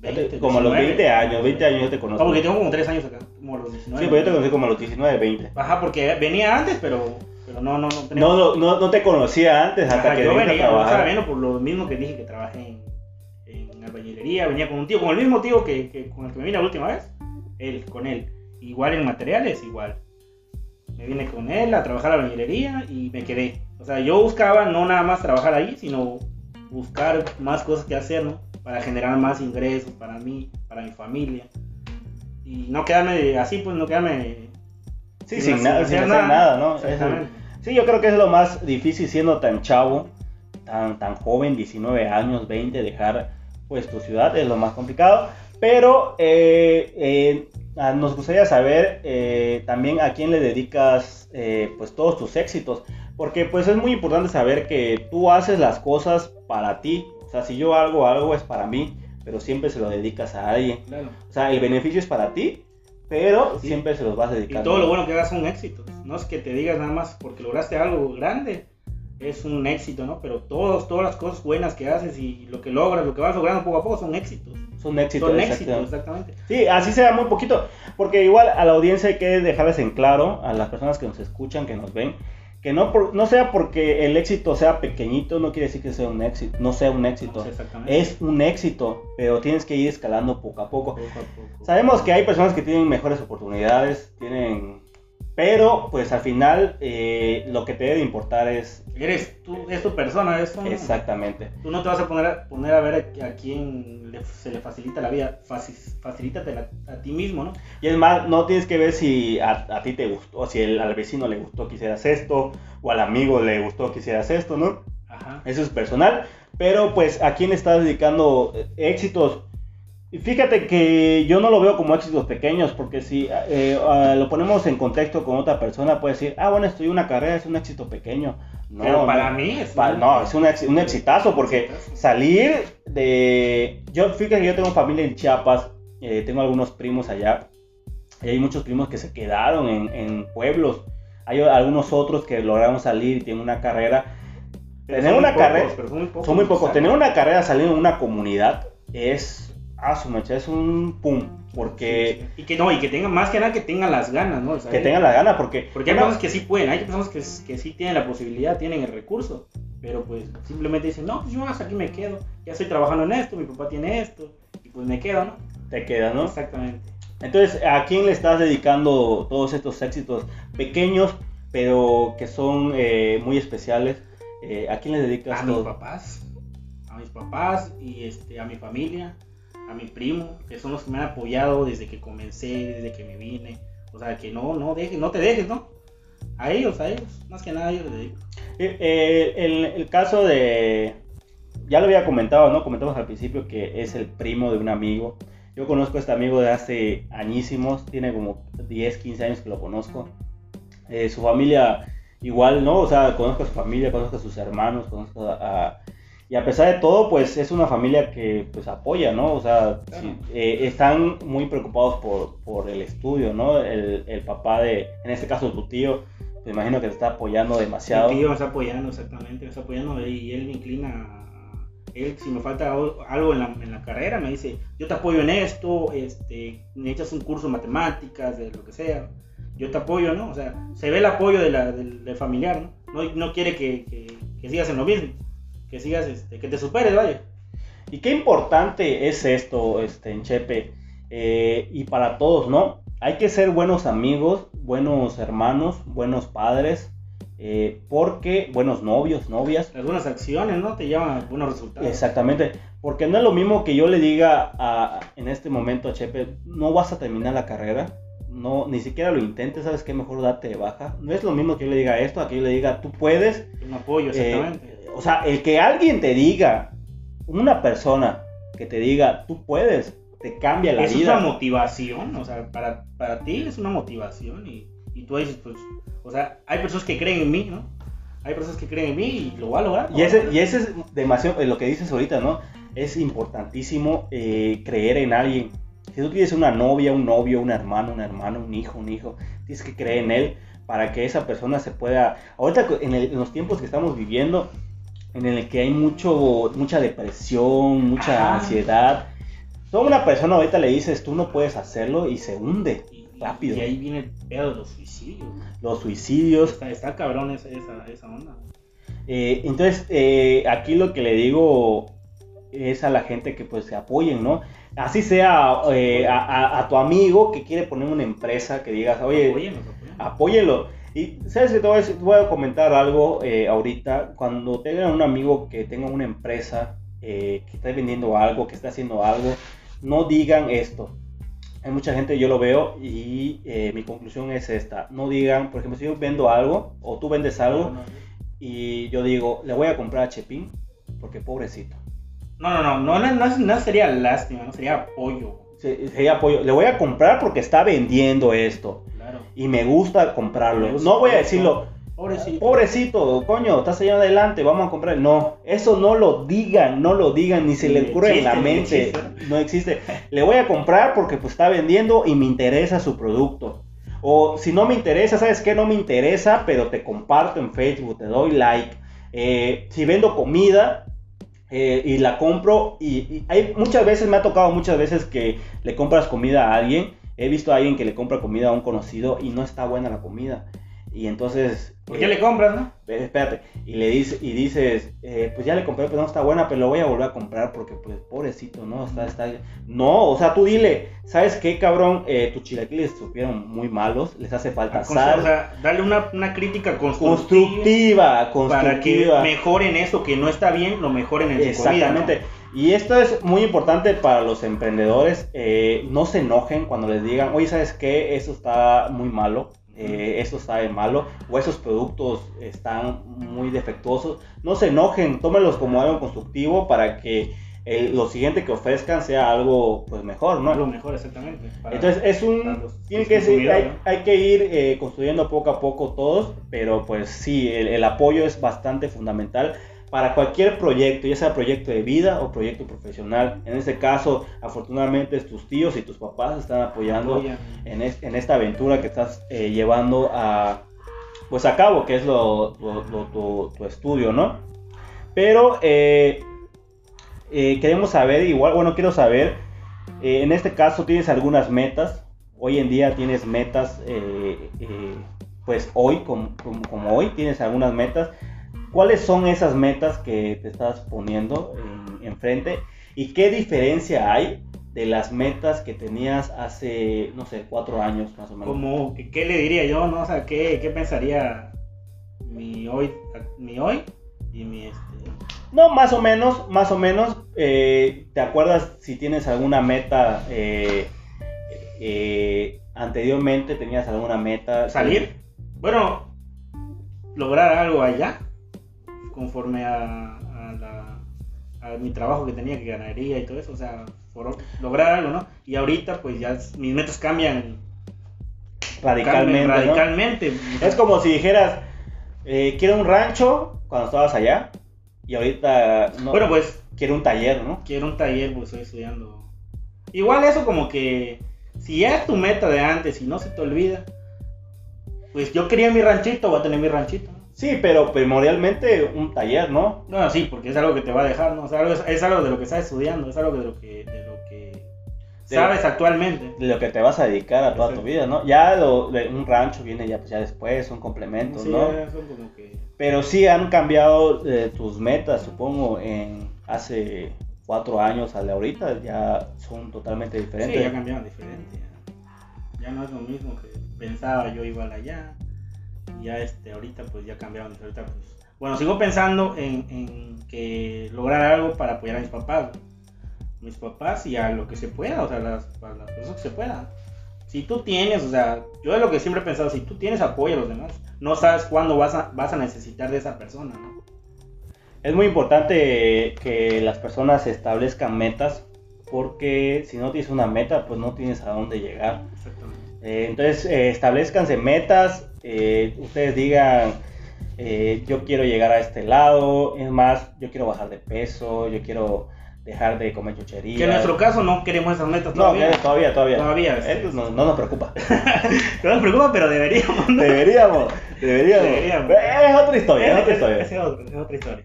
20, como a los 19. 20 años, 20 años yo te conozco. No, porque tengo como 3 años acá, como a los 19. Sí, pues yo te conocí como a los 19, 20. Ajá, porque venía antes, pero, pero no, no, no tenía- No, no, no, te conocía antes hasta Ajá, que yo venía, a yo trabajar. viendo por lo mismo que dije que trabajé en, en albañilería, venía con un tío, con el mismo tío que, que con el que me vine la última vez, él, con él. Igual en materiales, igual. Me vine con él a trabajar a la albañilería y me quedé. O sea, yo buscaba no nada más trabajar ahí, sino buscar más cosas que hacer, ¿no? Para generar más ingresos para mí, para mi familia. Y no quedarme así, pues no quedarme Sí, sin sin, nada, sin hacer nada, ¿no? Exactamente. Sí, yo creo que es lo más difícil siendo tan chavo, tan, tan joven, 19 años, 20, dejar pues tu ciudad, es lo más complicado. Pero eh, eh, ah, nos gustaría saber eh, también a quién le dedicas pues todos tus éxitos. Porque pues es muy importante saber que tú haces las cosas para ti. O sea, si yo hago algo es para mí, pero siempre se lo dedicas a alguien. Claro. O sea, el beneficio es para ti, pero Sí. siempre se los vas a Y dedicar. todo lo bueno que hagas son éxitos. No es que te digas nada más porque lograste algo grande, es un éxito, ¿no? Pero todos, todas las cosas buenas que haces y lo que logras, lo que vas logrando poco a poco son éxitos. Son éxitos. son éxitos, exactamente. Sí, así sea muy poquito, porque igual a la audiencia hay que dejarles en claro, a las personas que nos escuchan, que nos ven, que no, por- no sea porque el éxito sea pequeñito, no quiere decir que sea un éxito, no sea un éxito. Es un éxito, pero tienes que ir escalando poco a poco. Poco a poco. Sabemos que hay personas que tienen mejores oportunidades, tienen... Pero pues al final eh, lo que te debe importar es Eres tú, es tu persona, es un- exactamente. Tú no te vas a poner a, poner a ver a, a quién le- se le facilita la vida, Faci- facilítatela a ti mismo, ¿no? Y es más, no tienes que ver si a, a ti te gustó, si el- al vecino le gustó que hicieras esto, o al amigo le gustó que hicieras esto, ¿no? Ajá. Eso es personal. Pero pues, ¿a quién estás dedicando eh, éxitos? Y fíjate que yo no lo veo como éxitos pequeños, porque si eh, ah, lo ponemos en contexto con otra persona, puede decir, ah, bueno, estudié una carrera, es un éxito pequeño. No, Pero para no. mí es Pa- no, es un, ex- un exitazo, porque salir de... Yo, fíjate que yo tengo familia en Chiapas, eh, tengo algunos primos allá, y hay muchos primos que se quedaron en, en pueblos. Hay algunos otros que lograron salir y tienen una carrera. Pero tener una carrera- son muy pocos. Son muy pocos. Tener una carrera saliendo en una comunidad es... Ah, su mecha, es un pum. Porque... Y que no, y que tengan más que nada que tengan las ganas, ¿no? O sea, Que tengan la gana, porque... Porque hay una- personas que sí pueden, hay personas que, que sí tienen la posibilidad, tienen el recurso, pero pues simplemente dicen, no, pues yo hasta aquí me quedo, ya estoy trabajando en esto, mi papá tiene esto, y pues me quedo, ¿no? te quedas, ¿no? Exactamente. Entonces, ¿a quién le estás dedicando todos estos éxitos pequeños, pero que son eh, muy especiales? Eh, ¿A quién le dedicas A mis papás, a mis papás y este, a mi familia, a mi primo, que son los que me han apoyado desde que comencé, desde que me vine, o sea, que no, no, dejes, no te dejes, ¿no? A ellos, a ellos, más que nada ellos les dedico. Eh, eh, el, el caso de... Ya lo había comentado, ¿no? Comentamos al principio que es el primo de un amigo. Yo conozco a este amigo de hace añísimos, tiene como 10, 15 años que lo conozco. Eh, su familia igual, ¿no? O sea, conozco a su familia, conozco a sus hermanos, conozco a- y a pesar de todo, pues es una familia que pues apoya, ¿no? O sea, Claro. sí, eh, están muy preocupados por, por el estudio, ¿no? El, el papá de, en este caso tu tío, me imagino que te está apoyando demasiado. Mi tío me está apoyando, exactamente, me está apoyando y él me inclina. Él, si me falta al- algo en la, en la carrera, me dice: Yo te apoyo en esto, este, necesitas un curso de matemáticas, de lo que sea. Yo te apoyo, ¿no? O sea, se ve el apoyo de la- del, del familiar, ¿no? No, no quiere que, que- que sigas en lo mismo, que sigas, este, que te superes, vaya. Y qué importante es esto, este, en Chepe, eh, y para todos, ¿no? Hay que ser buenos amigos, buenos hermanos, buenos padres, eh, porque buenos novios, novias, Las buenas acciones, ¿no? Te llevan a buenos resultados. exactamente, porque no es lo mismo que yo le diga a, en este momento a Chepe, no vas a terminar la carrera, no, ni siquiera lo intentes, sabes qué mejor date de baja, no es lo mismo que yo le diga esto, a que yo le diga, tú puedes, Un apoyo, eh, exactamente. O sea, el que alguien te diga, una persona, que te diga, tú puedes, te cambia la es vida. una motivación, o sea, para, para ti es una motivación y, y tú dices, pues, o sea, hay personas que creen en mí, ¿no? Hay personas que creen en mí y lo voy a lograr. Y ese, y ese es demasiado, eh, lo que dices ahorita, ¿no? Es importantísimo eh, creer en alguien. Si tú tienes una novia, un novio, un hermano, una hermana, un hijo, un hijo, tienes que creer en él para que esa persona se pueda... Ahorita en, el- en los tiempos que estamos viviendo, en el que hay mucho, mucha depresión, mucha Ajá. ansiedad, toda una persona ahorita le dices, tú no puedes hacerlo y se hunde. Y, rápido. Y ahí viene el pedo de los suicidios. Los suicidios, Está, está cabrón esa, esa, esa onda. Eh, entonces, eh, aquí lo que le digo es a la gente que pues se apoyen, ¿no? Así sea eh, a, a- a tu amigo que quiere poner una empresa, que digas, oye, Apóyenos, apóyenos. Y sabes que te voy a, decir- te voy a comentar algo eh, ahorita, cuando tengan un amigo que tenga una empresa, eh, que está vendiendo algo, que está haciendo algo, no digan esto. Hay mucha gente, yo lo veo y eh, mi conclusión es esta, no digan, por ejemplo, si yo vendo algo o tú vendes algo, y yo digo, le voy a comprar a Chepín porque pobrecito. No, no, no, no, no, no, no sería lástima, no sería apoyo. Se- sería apoyo. Le voy a comprar porque está vendiendo esto Claro. y me gusta comprarlo. Gusta No voy a decirlo, Pobrecito. pobrecito, coño, estás allá adelante, vamos a comprar. No, eso no lo digan, no lo digan, ni se le Ni ocurre en la mente. existe. No existe. Le voy a comprar porque pues está vendiendo y me interesa su producto. O si no me interesa, ¿sabes qué? No me interesa, pero te comparto en Facebook, te doy like. Eh, si vendo comida eh, y la compro, y, y hay muchas veces, me ha tocado muchas veces que le compras comida a alguien. He visto a alguien que le compra comida a un conocido y no está buena la comida. Y entonces... ¿Por eh, qué le compras, no? espérate, y le dice, y dices, eh, pues ya le compré, pero no está buena, pero lo voy a volver a comprar porque, pues, pobrecito, ¿no? Está, está, no, o sea, tú dile, ¿sabes qué, cabrón? Eh, tus chilaquiles supieron muy malos, les hace falta O sal, sea, darle una, una crítica constructiva, constructiva, para que constructiva. mejoren eso que no está bien, lo mejoren en su comida. ¿no? Y esto es muy importante para los emprendedores. eh, no se enojen cuando les digan, oye, ¿sabes qué? Eso está muy malo. eh, eso está de malo. O esos productos están muy defectuosos. No se enojen, tómenlos como algo constructivo para que eh, lo siguiente que ofrezcan sea algo pues mejor, No, lo mejor, exactamente. Entonces es un... Tiene que ser, hay, consumidores, ¿no? hay que ir eh, construyendo poco a poco todos, pero pues sí, el, el apoyo es bastante fundamental para cualquier proyecto, ya sea proyecto de vida o proyecto profesional. En este caso, afortunadamente tus tíos y tus papás están apoyando Apoyan. en, es- en esta aventura que estás eh, llevando a, pues a cabo, que es lo, lo- lo- tu, tu estudio, ¿no? Pero eh, eh, queremos saber, igual, bueno, quiero saber, eh, en este caso tienes algunas metas, hoy en día tienes metas, eh, eh, pues hoy, como, como- como hoy, tienes algunas metas. ¿Cuáles son esas metas que te estás poniendo en- enfrente? ¿Y qué diferencia hay de las metas que tenías hace, no sé, cuatro años más o menos? Como, ¿qué le diría yo, no? O sea, ¿qué, qué pensaría mi hoy, mi hoy y mi este... No, más o menos, más o menos. eh, ¿Te acuerdas si tienes alguna meta eh, eh, anteriormente? ¿Tenías alguna meta? salir? Bueno, lograr algo allá, conforme a, a la- a mi trabajo que tenía, que ganaría y todo eso, o sea, por- lograr algo, ¿no? Y ahorita pues ya mis metas cambian Radicalmente. cambian ¿no? radicalmente. Es como si dijeras, eh, quiero un rancho cuando estabas allá y ahorita no, Bueno, pues quiero un taller, ¿no? quiero un taller, pues estoy estudiando. Igual eso como que si ya es tu meta de antes y no se te olvida, pues yo quería mi ranchito, voy a tener mi ranchito. Sí, pero primordialmente un taller, ¿no? No, sí, porque es algo que te va a dejar, ¿no? O sea, es, es algo de lo que estás estudiando, es algo de lo que, de lo que De- sabes actualmente. De lo que te vas a dedicar a toda tu vida, ¿no? Ya lo, de un rancho viene ya, pues, ya después, un complemento, Sí, ¿no? son como que... Pero sí han cambiado eh, tus metas, supongo, en hace cuatro años a la ahorita, ya son totalmente Sí, diferentes. ya cambiaron diferente. Ya. Ya no es lo mismo que pensaba yo igual allá. Ya este, ahorita pues ya cambiaron. Ahorita, pues, bueno, sigo pensando en, en que lograr algo para apoyar a mis papás. Mis papás y a lo que se pueda, o sea, las, para las cosas que se puedan. Si tú tienes, o sea, yo es lo que siempre he pensado, si tú tienes apoyo a los demás, no sabes cuándo vas a, vas a necesitar de esa persona, ¿no? Es muy importante que las personas establezcan metas porque si no tienes una meta, pues no tienes a dónde llegar. Exactamente. Eh, entonces, eh, establezcanse metas, eh, ustedes digan, yo quiero llegar a este lado, es más, yo quiero bajar de peso, yo quiero dejar de comer chucherías. Que en nuestro caso no queremos esas metas No, todavía. todavía, todavía. todavía. Todavía, sí. Eso no, no nos preocupa. No nos preocupa, pero deberíamos. ¿no? deberíamos, deberíamos. Deberíamos. Es otra historia, es otra historia. es- es otra- es otra historia.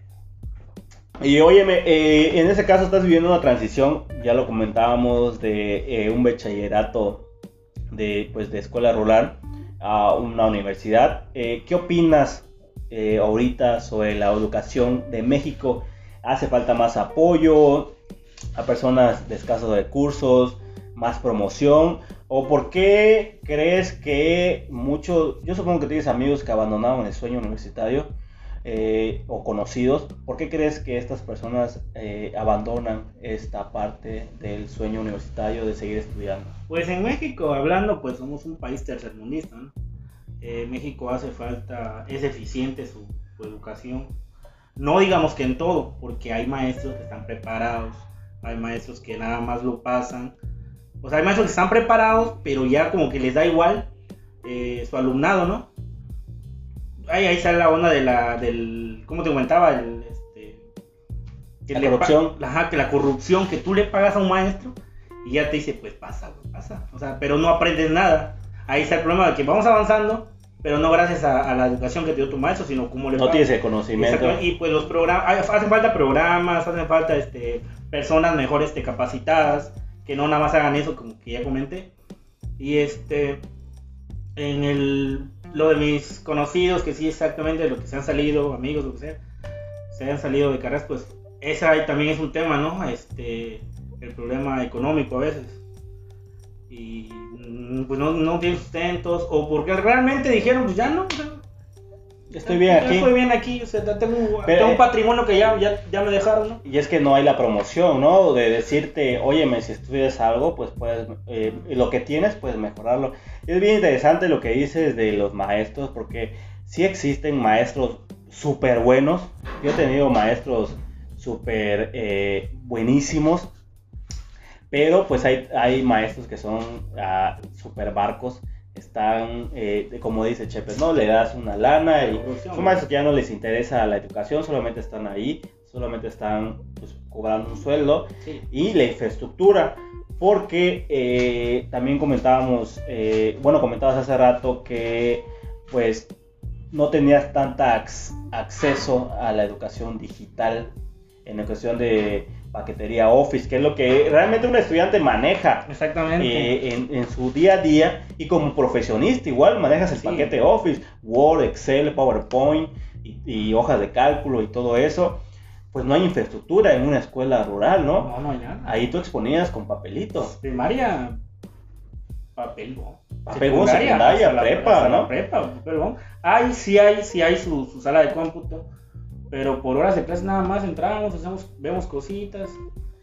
Y óyeme, eh, en ese caso estás viviendo una transición, ya lo comentábamos, de eh, un bachillerato de, pues, de escuela rural a una universidad. Eh, ¿Qué opinas eh, ahorita sobre la educación de México? ¿Hace falta más apoyo a personas de escasos recursos, más promoción? ¿O por qué crees que muchos, yo supongo que tienes amigos que abandonaron el sueño universitario? Eh, o conocidos, ¿por qué crees que estas personas eh, abandonan esta parte del sueño universitario de seguir estudiando? Pues en México, hablando, pues somos un país tercermundista, ¿no? Eh, México hace falta, es eficiente su, su educación. No digamos que en todo, porque hay maestros que están preparados, hay maestros que nada más lo pasan. O sea, hay maestros que están preparados, pero ya como que les da igual eh, su alumnado, ¿no? Ahí, ahí sale la onda de la, del, ¿cómo te comentaba? El, este, que La le corrupción. Ajá, que la corrupción, que tú le pagas a un maestro y ya te dice, pues pasa, güey, pasa. O sea, pero no aprendes nada. Ahí está el problema de que vamos avanzando, pero no gracias a, a la educación que te dio tu maestro, sino cómo le No pagas. tienes el conocimiento. Y pues los programas, hacen falta programas, hacen falta este, personas mejor este, capacitadas, que no nada más hagan eso, como que ya comenté. Y este, en el, lo de mis conocidos, que sí exactamente lo que se han salido, amigos, lo que sea, se han salido de carreras, pues esa también es un tema, ¿no? Este, el problema económico a veces. Y mm, pues no, no tienen sustentos, o porque realmente dijeron, pues ya no, o sea, Estoy bien aquí. Estoy bien aquí, o sea, tengo, Pero, tengo eh, un patrimonio que ya, ya, ya me dejaron, ¿no? Y es que no hay la promoción, ¿no? De decirte, óyeme, si estudias algo, pues puedes, eh, lo que tienes, puedes mejorarlo. Y es bien interesante lo que dices de los maestros, porque sí existen maestros súper buenos. Yo he tenido maestros súper eh, buenísimos, pero pues hay, hay maestros que son ah, súper barcos. Están, eh, como dice Chepe, ¿no? Le das una lana y que ya no les interesa la educación, solamente están ahí, solamente están pues, cobrando un sueldo Sí. y la infraestructura. Porque eh, también comentábamos, eh, bueno, comentabas hace rato que pues no tenías tanta ac- acceso a la educación digital en la cuestión de paquetería Office, que es lo que realmente un estudiante maneja Exactamente. eh, en, en su día a día y como profesionista igual manejas el Sí. paquete Office, Word, Excel, PowerPoint y, y hojas de cálculo y todo eso, pues no hay infraestructura en una escuela rural, ¿no? no, no hay nada. Ahí tú exponías con papelito. Primaria, papel, ¿no? Papel, secundaria, la- prepa, la ¿no? prepa, papel, ¿no? Hay, sí hay, sí hay su, su sala de cómputo, pero por horas de clase nada más entramos, hacemos, vemos cositas.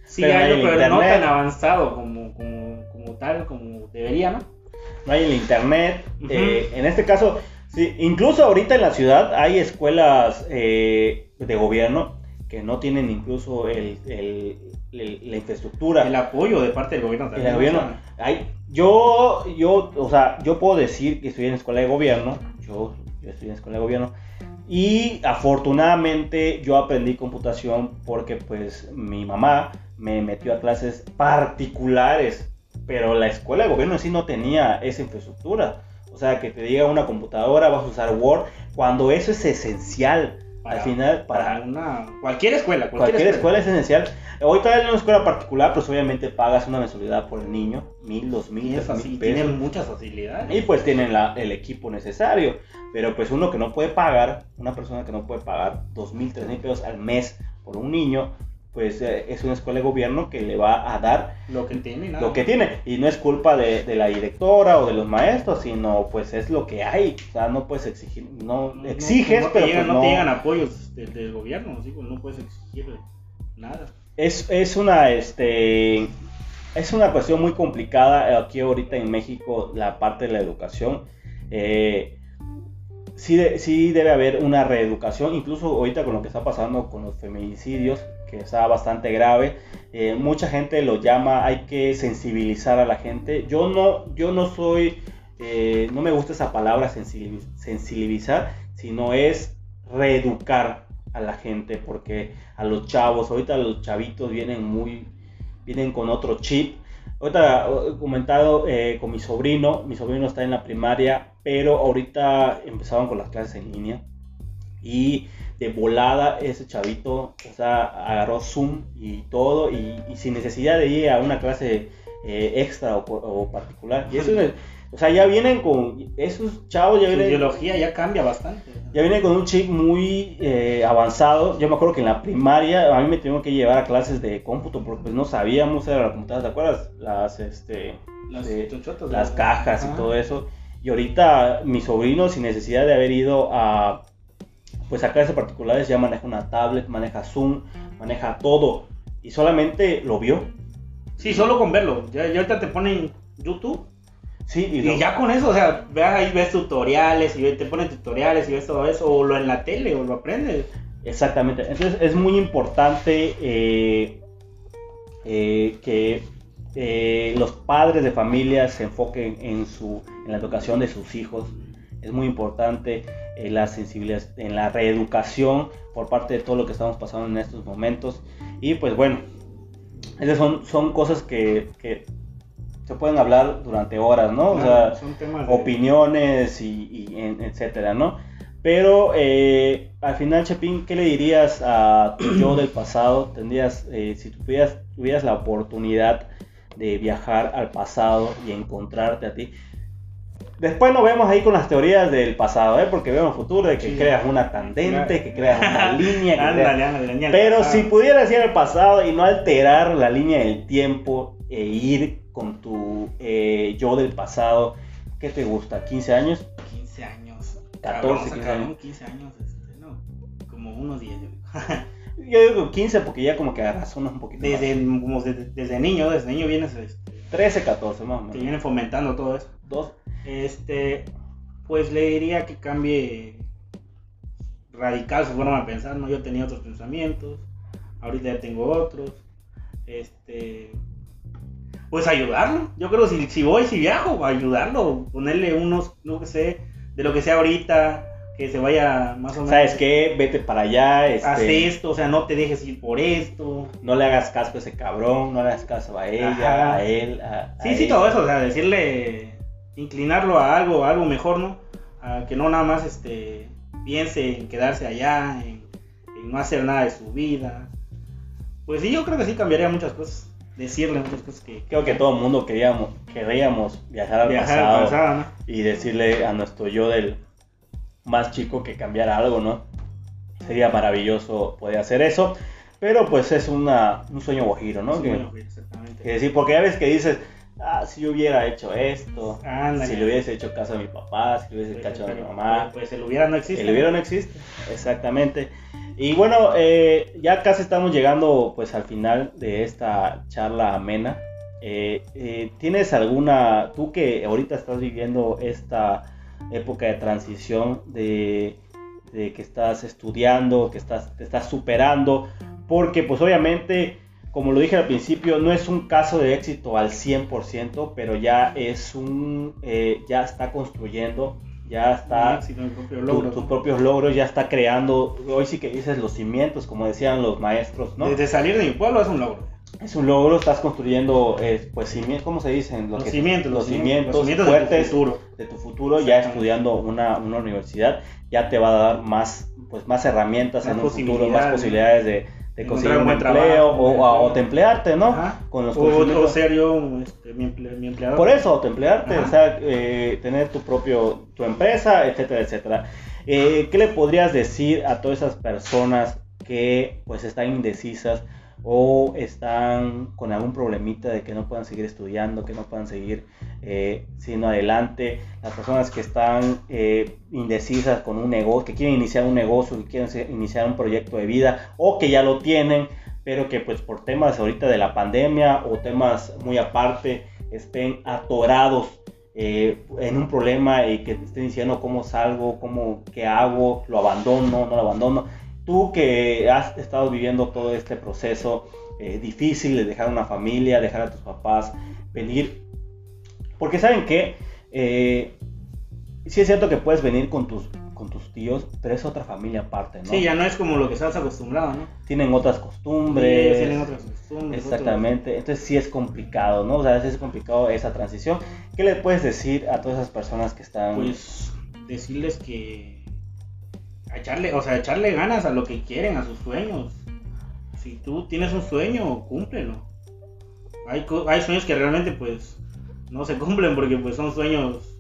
Sí Pero no hay, hay pero no tan avanzado como, como, como tal, como debería, ¿no? No hay el internet. Eh, en este caso, sí, incluso ahorita en la ciudad hay escuelas eh, de gobierno que no tienen incluso el, el- el- la infraestructura. El apoyo de parte del gobierno El también. gobierno. o sea, Ay, yo, yo, o sea, yo puedo decir que estoy en escuela de gobierno. Yo, yo estoy en escuela de gobierno. Y afortunadamente yo aprendí computación porque pues mi mamá me metió a clases particulares. Pero la escuela de gobierno en sí no tenía esa infraestructura. O sea, que te diga una computadora, vas a usar Word, cuando eso es esencial. Para, Al final, para para, una, cualquier escuela, cualquier, Cualquier escuela es esencial. Ahorita en una escuela particular, pues obviamente pagas una mensualidad por el niño, mil, dos mil, es tres mil tienen muchas facilidades. Y pues tienen la- el equipo necesario. Pero pues uno que no puede pagar, una persona que no puede pagar dos mil, tres mil pesos al mes por un niño, pues eh, es una escuela de gobierno que le va a dar Lo que tiene, nada. lo que tiene. Y no es culpa de, de la directora o de los maestros, sino pues es lo que hay. O sea, no puedes exigir, no, No- exiges, no pero llegan, pues no te llegan apoyos del, del gobierno, así pues no puedes exigir nada. Es, es una este es una cuestión muy complicada aquí ahorita en México la parte de la educación. Eh, sí, de- sí debe haber una reeducación, incluso ahorita con lo que está pasando con los feminicidios, que está bastante grave. Eh, mucha gente lo llama, hay que sensibilizar a la gente. Yo no, yo no soy, eh, no me gusta esa palabra sensibilizar, sino es reeducar a la gente, porque a los chavos, ahorita los chavitos vienen muy, vienen con otro chip. Ahorita he comentado eh, con mi sobrino, mi sobrino está en la primaria, pero ahorita empezaban con las clases en línea y de volada ese chavito, o sea, agarró Zoom y todo y, sin necesidad de ir a una clase eh, extra o, particular. Y eso es, o sea, ya vienen con esos chavos ya vienen. Su ideología ya cambia bastante. Ya vienen con un chip muy eh, avanzado. Yo me acuerdo que en la primaria a mí me tuvieron que llevar a clases de cómputo porque pues no sabíamos era la computadora, ¿te acuerdas? Las este las, las cajas y todo eso. Y ahorita mi sobrino sin necesidad de haber ido a pues a clases particulares ya maneja una tablet, maneja Zoom, maneja todo. Y solamente lo vio. Sí, solo con verlo. Ya, ahorita te ponen YouTube. Sí, y, ya con eso, o sea, ves ahí ves tutoriales y te ponen tutoriales y ves todo eso, o lo en la tele, o lo aprendes. Exactamente. Entonces es muy importante eh, eh, que eh, los padres de familia se enfoquen en, su, en la educación de sus hijos. Es muy importante en eh, la sensibilidad, en la reeducación por parte de todo lo que estamos pasando en estos momentos. Y pues bueno, esas son, son cosas que, que se pueden hablar durante horas, ¿no? o sea, opiniones y, etcétera, ¿no? Pero eh, al final, Chepín, ¿qué le dirías a tu yo del pasado? Tendrías, eh, si tuvieras, tuvieras la oportunidad de viajar al pasado y encontrarte a ti, Después nos vemos ahí con las teorías del pasado, ¿eh? porque vemos futuro de que creas una tangente, que creas una línea. Pero si pudieras ir al pasado y no alterar la línea del tiempo e ir con tu eh, yo del pasado, ¿qué te gusta? ¿15 años? 15 años. 14, 15 años. 15 años, este, no, como unos 10. Yo digo 15 porque ya como que agarras un poquito desde, Como desde, niño, desde niño vienes... Este, 13, 14 más o menos. Te vienen fomentando todo eso. Dos. Este, pues le diría que cambie radical su forma de pensar, ¿no? Yo tenía otros pensamientos, ahorita ya tengo otros. Este, pues ayudarlo. Yo creo que si, si voy, si viajo, ayudarlo, ponerle unos, no que sé, de lo que sea ahorita, que se vaya más o menos. ¿Sabes qué? Vete para allá. Este... Haz esto, o sea, no te dejes ir por esto. No le hagas caso a ese cabrón, no le hagas caso a ella, a él. A, sí, sí, todo eso, o sea, decirle inclinarlo a algo, algo mejor, ¿no? A que no nada más este, piense en quedarse allá, en, no hacer nada de su vida. Pues sí, yo creo que sí cambiaría muchas cosas. Decirle muchas cosas que... Creo que todo el mundo queríamos, queríamos viajar al pasado, y decirle a nuestro yo del más chico que cambiara algo, ¿no? Sería maravilloso poder hacer eso, pero pues es una, un sueño guajiro, ¿no? que, exactamente. Que decir, porque a veces que dices, ah, si yo hubiera hecho esto, si le hubiese hecho caso a mi papá, si le hubiese hecho caso a mi mamá. Pues el hubiera no existe. El hubiera no existe, exactamente. Y bueno, eh, ya casi estamos llegando pues al final de esta charla amena. Eh, eh, ¿Tienes alguna, tú que ahorita estás viviendo esta época de transición de, de que estás estudiando, que estás, te estás superando, porque pues obviamente como lo dije al principio, no es un caso de éxito al 100%, pero ya es un, eh, ya está construyendo, ya está tus propios logros, ya está creando, hoy sí que dices los cimientos, como decían los maestros, ¿no? Desde salir de mi pueblo es un logro. Es un logro, estás construyendo, eh, pues, cimientos, ¿cómo se dicen? los, cimientos, los, cimientos, fuertes de tu futuro, de tu futuro ya estudiando una, una, universidad, ya te va a dar más, pues, más herramientas en un futuro, más posibilidades de de conseguir un, empleo o, o, emplearte, ¿no? Con los o, ser yo este, mi, empleador. Por eso, templearte, o sea, eh, tener tu propio, tu empresa, etcétera, etcétera. Eh, ¿Qué le podrías decir a todas esas personas que pues están indecisas o están con algún problemita de que no puedan seguir estudiando, que no puedan seguir eh, siendo adelante, las personas que están eh, indecisas con un negocio, que quieren iniciar un negocio, que quieren iniciar un proyecto de vida o que ya lo tienen, pero que pues por temas ahorita de la pandemia o temas muy aparte estén atorados eh, en un problema y que estén diciendo cómo salgo, cómo, qué hago, lo abandono, no lo abandono Tú que has estado viviendo todo este proceso eh, difícil de dejar una familia, dejar a tus papás, venir. Porque saben que eh, sí es cierto que puedes venir con tus, con tus tíos, pero es otra familia aparte, ¿no? Sí, ya no es como lo que estás acostumbrado, ¿no? Tienen otras costumbres. Sí, tienen otras costumbres. Exactamente, entonces sí es complicado, ¿no? O sea, es complicado esa transición. ¿Qué le puedes decir a todas esas personas que están... Pues decirles que echarle, o sea, echarle ganas a lo que quieren, a sus sueños. Si tú tienes un sueño, cúmplelo. Hay, hay sueños que realmente pues no se cumplen porque pues son sueños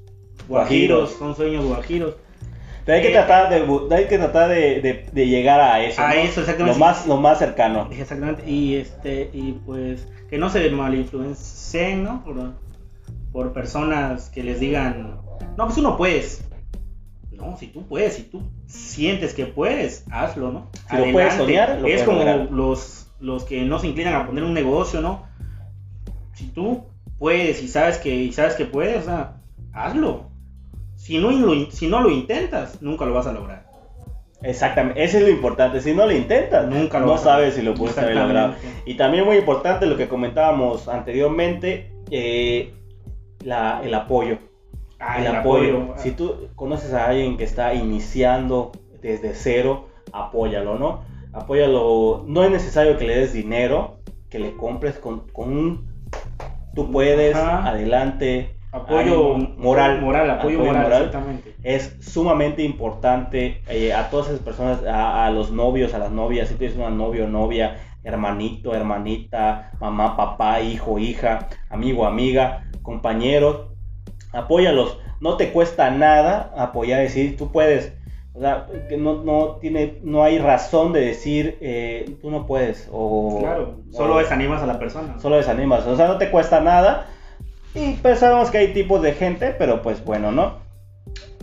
guajiros, son sueños guajiros. Pero hay que eh, tratar de, hay que tratar de, de, llegar a eso. A eso, exactamente. Lo más, lo más cercano. Exactamente. Y este, y pues que no se malinfluencien, ¿no? Por, por personas que les digan, no, pues tú no puedes. No, si tú puedes, si tú sientes que puedes, hazlo, ¿no? Si lo puedes soñar, lo Es como los, los que no se inclinan a poner un negocio, ¿no? Si tú puedes y sabes que, y sabes que puedes, o sea, hazlo. Si no, lo, si no lo intentas, nunca lo vas a lograr. Exactamente, eso es lo importante. Si no lo intentas, nunca lo no sabes si lo puedes haber logrado. Y también muy importante lo que comentábamos anteriormente, eh, la, el apoyo. Ah, el, apoyo. Si tú conoces a alguien que está iniciando desde cero, apóyalo, ¿no? Apóyalo. No es necesario que le des dinero, que le compres con, un... Tú puedes, adelante. Apoyo moral. Moral, apoyo, moral, exactamente. Es sumamente importante eh, a todas esas personas, a, a, los novios, a las novias, si tienes una novio o novia, hermanito, hermanita, mamá, papá, hijo, hija, amigo, amiga, compañeros, apóyalos. No te cuesta nada apoyar, decir, tú puedes. O sea, que no, no, tiene, no hay razón de decir, eh, tú no puedes. O, claro, solo desanimas a la persona. Solo desanimas, o sea, no te cuesta nada. Y pues sabemos que hay tipos de gente, pero pues bueno, ¿no?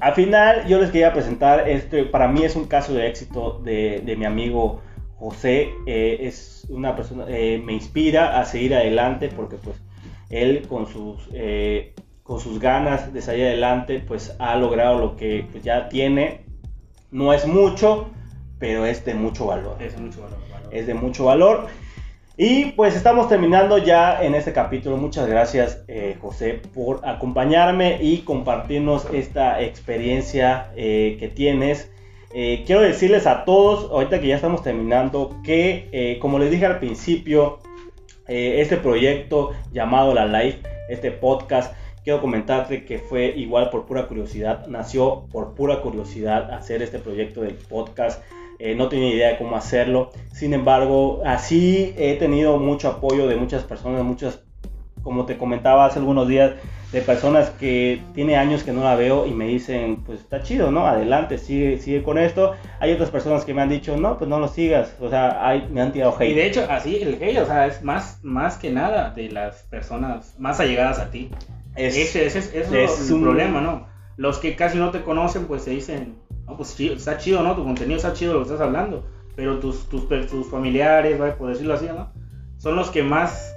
Al final yo les quería presentar, este, para mí es un caso de éxito de, de mi amigo José. Eh, es una persona, eh, me inspira a seguir adelante porque pues él con sus con sus ganas de salir adelante, pues ha logrado lo que pues, ya tiene. No es mucho, pero es de mucho valor. Es de mucho valor. Es de mucho valor. Y pues estamos terminando ya en este capítulo. Muchas gracias eh, José por acompañarme y compartirnos esta experiencia eh, que tienes. Eh, quiero decirles a todos, ahorita que ya estamos terminando, que como les dije al principio, este proyecto llamado La Life, este podcast, quiero comentarte que fue igual por pura curiosidad, nació por pura curiosidad hacer este proyecto del podcast. Eh, no tenía idea de cómo hacerlo. Sin embargo, así he tenido mucho apoyo de muchas personas, muchas, como te comentaba hace algunos días, de personas que tiene años que no la veo y me dicen, pues está chido, ¿no? Adelante, sigue, sigue con esto. Hay otras personas que me han dicho, no, pues no lo sigas. O sea, hay, me han tirado hate. Y de hecho, así el hate, o sea, es más, más que nada de las personas más allegadas a ti. Ese, ese, es, un problema, ¿no? Los que casi no te conocen, pues se dicen, no, pues está chido, ¿no? Tu contenido está chido lo que estás hablando. Pero tus, tus, tus familiares, por decirlo así, ¿no? Son los que más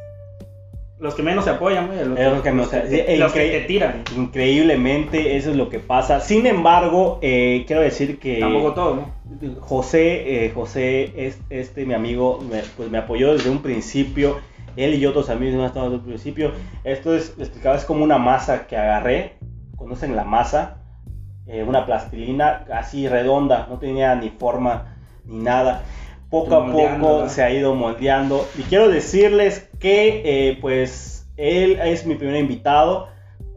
los que menos se apoyan, güey. Los, que, los que te tiran. Increíblemente, eso es lo que pasa. Sin embargo, eh, quiero decir que. Tampoco todo, ¿no? José, eh, José, es, este, mi amigo, me, pues me apoyó desde un principio. Él y otros amigos no estado desde un principio. Esto es, explicaba, es como una masa que agarré. ¿Conocen la masa? Eh, una plastilina así redonda, no tenía ni forma ni nada poco a poco se ha ido moldeando. Y quiero decirles que eh, pues él es mi primer invitado,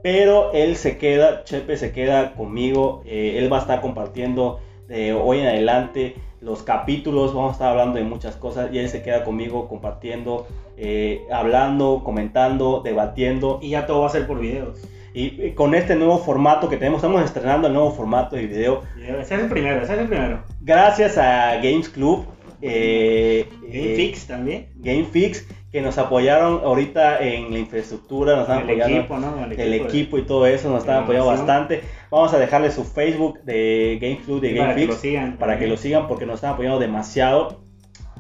pero él se queda, Chepe se queda conmigo, eh, él va a estar compartiendo de hoy en adelante los capítulos, vamos a estar hablando de muchas cosas y él se queda conmigo compartiendo, eh, hablando, comentando, debatiendo. Y ya todo va a ser por videos. Y con este nuevo formato que tenemos, estamos estrenando el nuevo formato de video. Ese es el primero, ese es el primero. Gracias a Games Club, eh, GameFix eh, también. GameFix, que nos apoyaron ahorita en la infraestructura, nos están el apoyando equipo, ¿no? el, equipo, y todo eso, nos están apoyando bastante. Vamos a dejarle su Facebook de GameFlux, de GameFix, para, que lo sigan, porque nos están apoyando demasiado.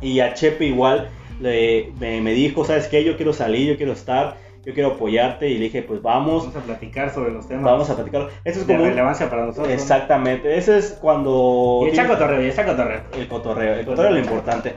Y a Chepe igual me, me, dijo, ¿sabes qué? Yo quiero salir, yo quiero estar. Yo quiero apoyarte y le dije, pues vamos, Vamos a platicar sobre los temas vamos a platicar. Eso es de como relevancia para nosotros. ¿no? Exactamente, eso es cuando... Y echa cotorreo, y echa cotorreo. El cotorreo, el cotorreo es lo importante.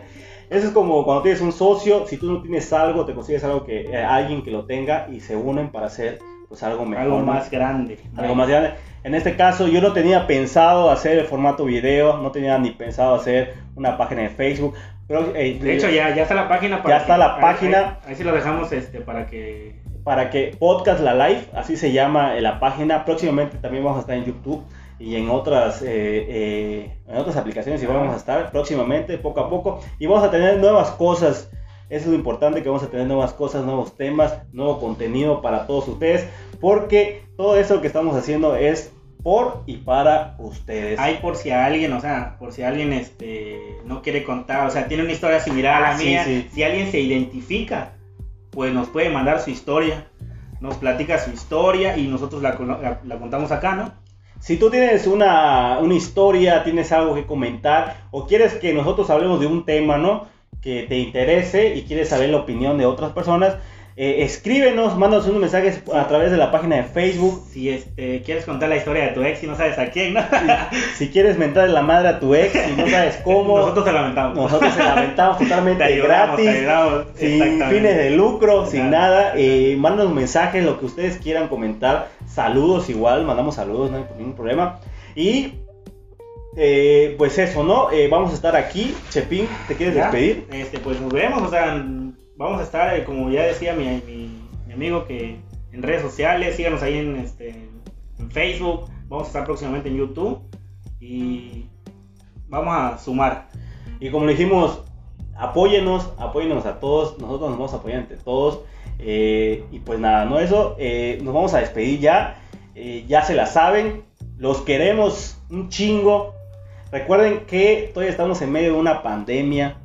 Eso es como cuando tienes un socio, si tú no tienes algo, te consigues algo que eh, alguien que lo tenga y se unen para hacer pues algo mejor. Algo más grande. algo más grande. En este caso yo no tenía pensado hacer el formato video, no tenía ni pensado hacer una página de Facebook. Pero, eh, De hecho, ya, ya está la página. Ya está la página. Ahí, ahí sí lo dejamos este, para que. para que Podcast La Live, así se llama eh, la página. Próximamente también vamos a estar en YouTube y en otras, eh, eh, en otras aplicaciones y vamos a estar próximamente, poco a poco. Y vamos a tener nuevas cosas. Eso es lo importante, que vamos a tener nuevas cosas, nuevos temas, nuevo contenido para todos ustedes. Porque todo eso que estamos haciendo es por y para ustedes. Hay por si alguien, o sea, por si alguien este, no quiere contar, o sea, tiene una historia similar a la Ah, sí, mía. sí. Si alguien se identifica, pues nos puede mandar su historia. Nos platica su historia y nosotros la, la- la contamos acá, ¿no? Si tú tienes una, una historia, tienes algo que comentar o quieres que nosotros hablemos de un tema, ¿no? Que te interese y quieres saber la opinión de otras personas, eh, escríbenos, mándanos unos mensajes a través de la página de Facebook. Si este, quieres contar la historia de tu ex y no sabes a quién, ¿no? Si quieres mentar la madre a tu ex y no sabes cómo, Nosotros te lamentamos. nosotros se lamentamos te totalmente te gratis. ayudamos. Sin fines de lucro, sin nada, eh, mándanos mensajes, lo que ustedes quieran comentar, saludos igual, mandamos saludos, no hay ningún problema. Y eh, pues eso, ¿no? Eh, vamos a estar aquí, Chepín, ¿te quieres Ya, despedir? Este, pues nos vemos, o sea, vamos a estar, eh, como ya decía mi, mi- mi amigo, que en redes sociales, síganos ahí en, este, en Facebook, vamos a estar próximamente en YouTube y vamos a sumar. Y como dijimos, apóyenos, apóyenos a todos, nosotros nos vamos a apoyar entre todos. eh, y pues nada, no eso, eh, nos vamos a despedir ya, ya se la saben, los queremos un chingo. Recuerden que todavía estamos en medio de una pandemia.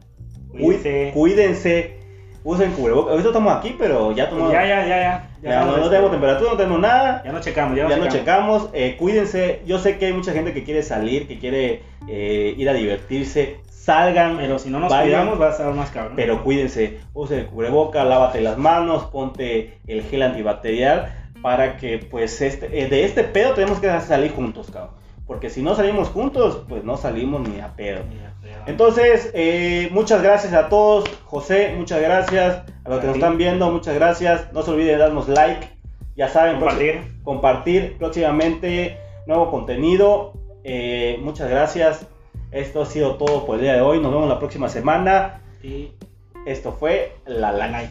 Cuídense. Cuí- Cuídense, usen cubrebocas. Ahorita estamos aquí, pero ya tomamos. ya, ya, ya, ya. no, no tenemos temperatura, no tenemos nada. Ya no checamos, ya Ya, no checamos. checamos. eh, cuídense. Yo sé que hay mucha gente que quiere salir, que quiere eh, ir a divertirse. Salgan. Pero si no nos vayan, cuidamos va a estar más cabrón. Pero cuídense. Use el cubreboca, lávate las manos, ponte el gel antibacterial. Para que, pues, este, eh, de este pedo tenemos que salir juntos, cabrón. Porque si no salimos juntos, pues no salimos ni a pedo. Ya. Entonces, eh, muchas gracias a todos. José, muchas gracias. A los que nos están viendo, muchas gracias. No se olviden de darnos like. Ya saben, Compartir. próxim- compartir próximamente nuevo contenido. Eh, muchas gracias. Esto ha sido todo por el día de hoy. Nos vemos la próxima semana. Y Esto fue La live.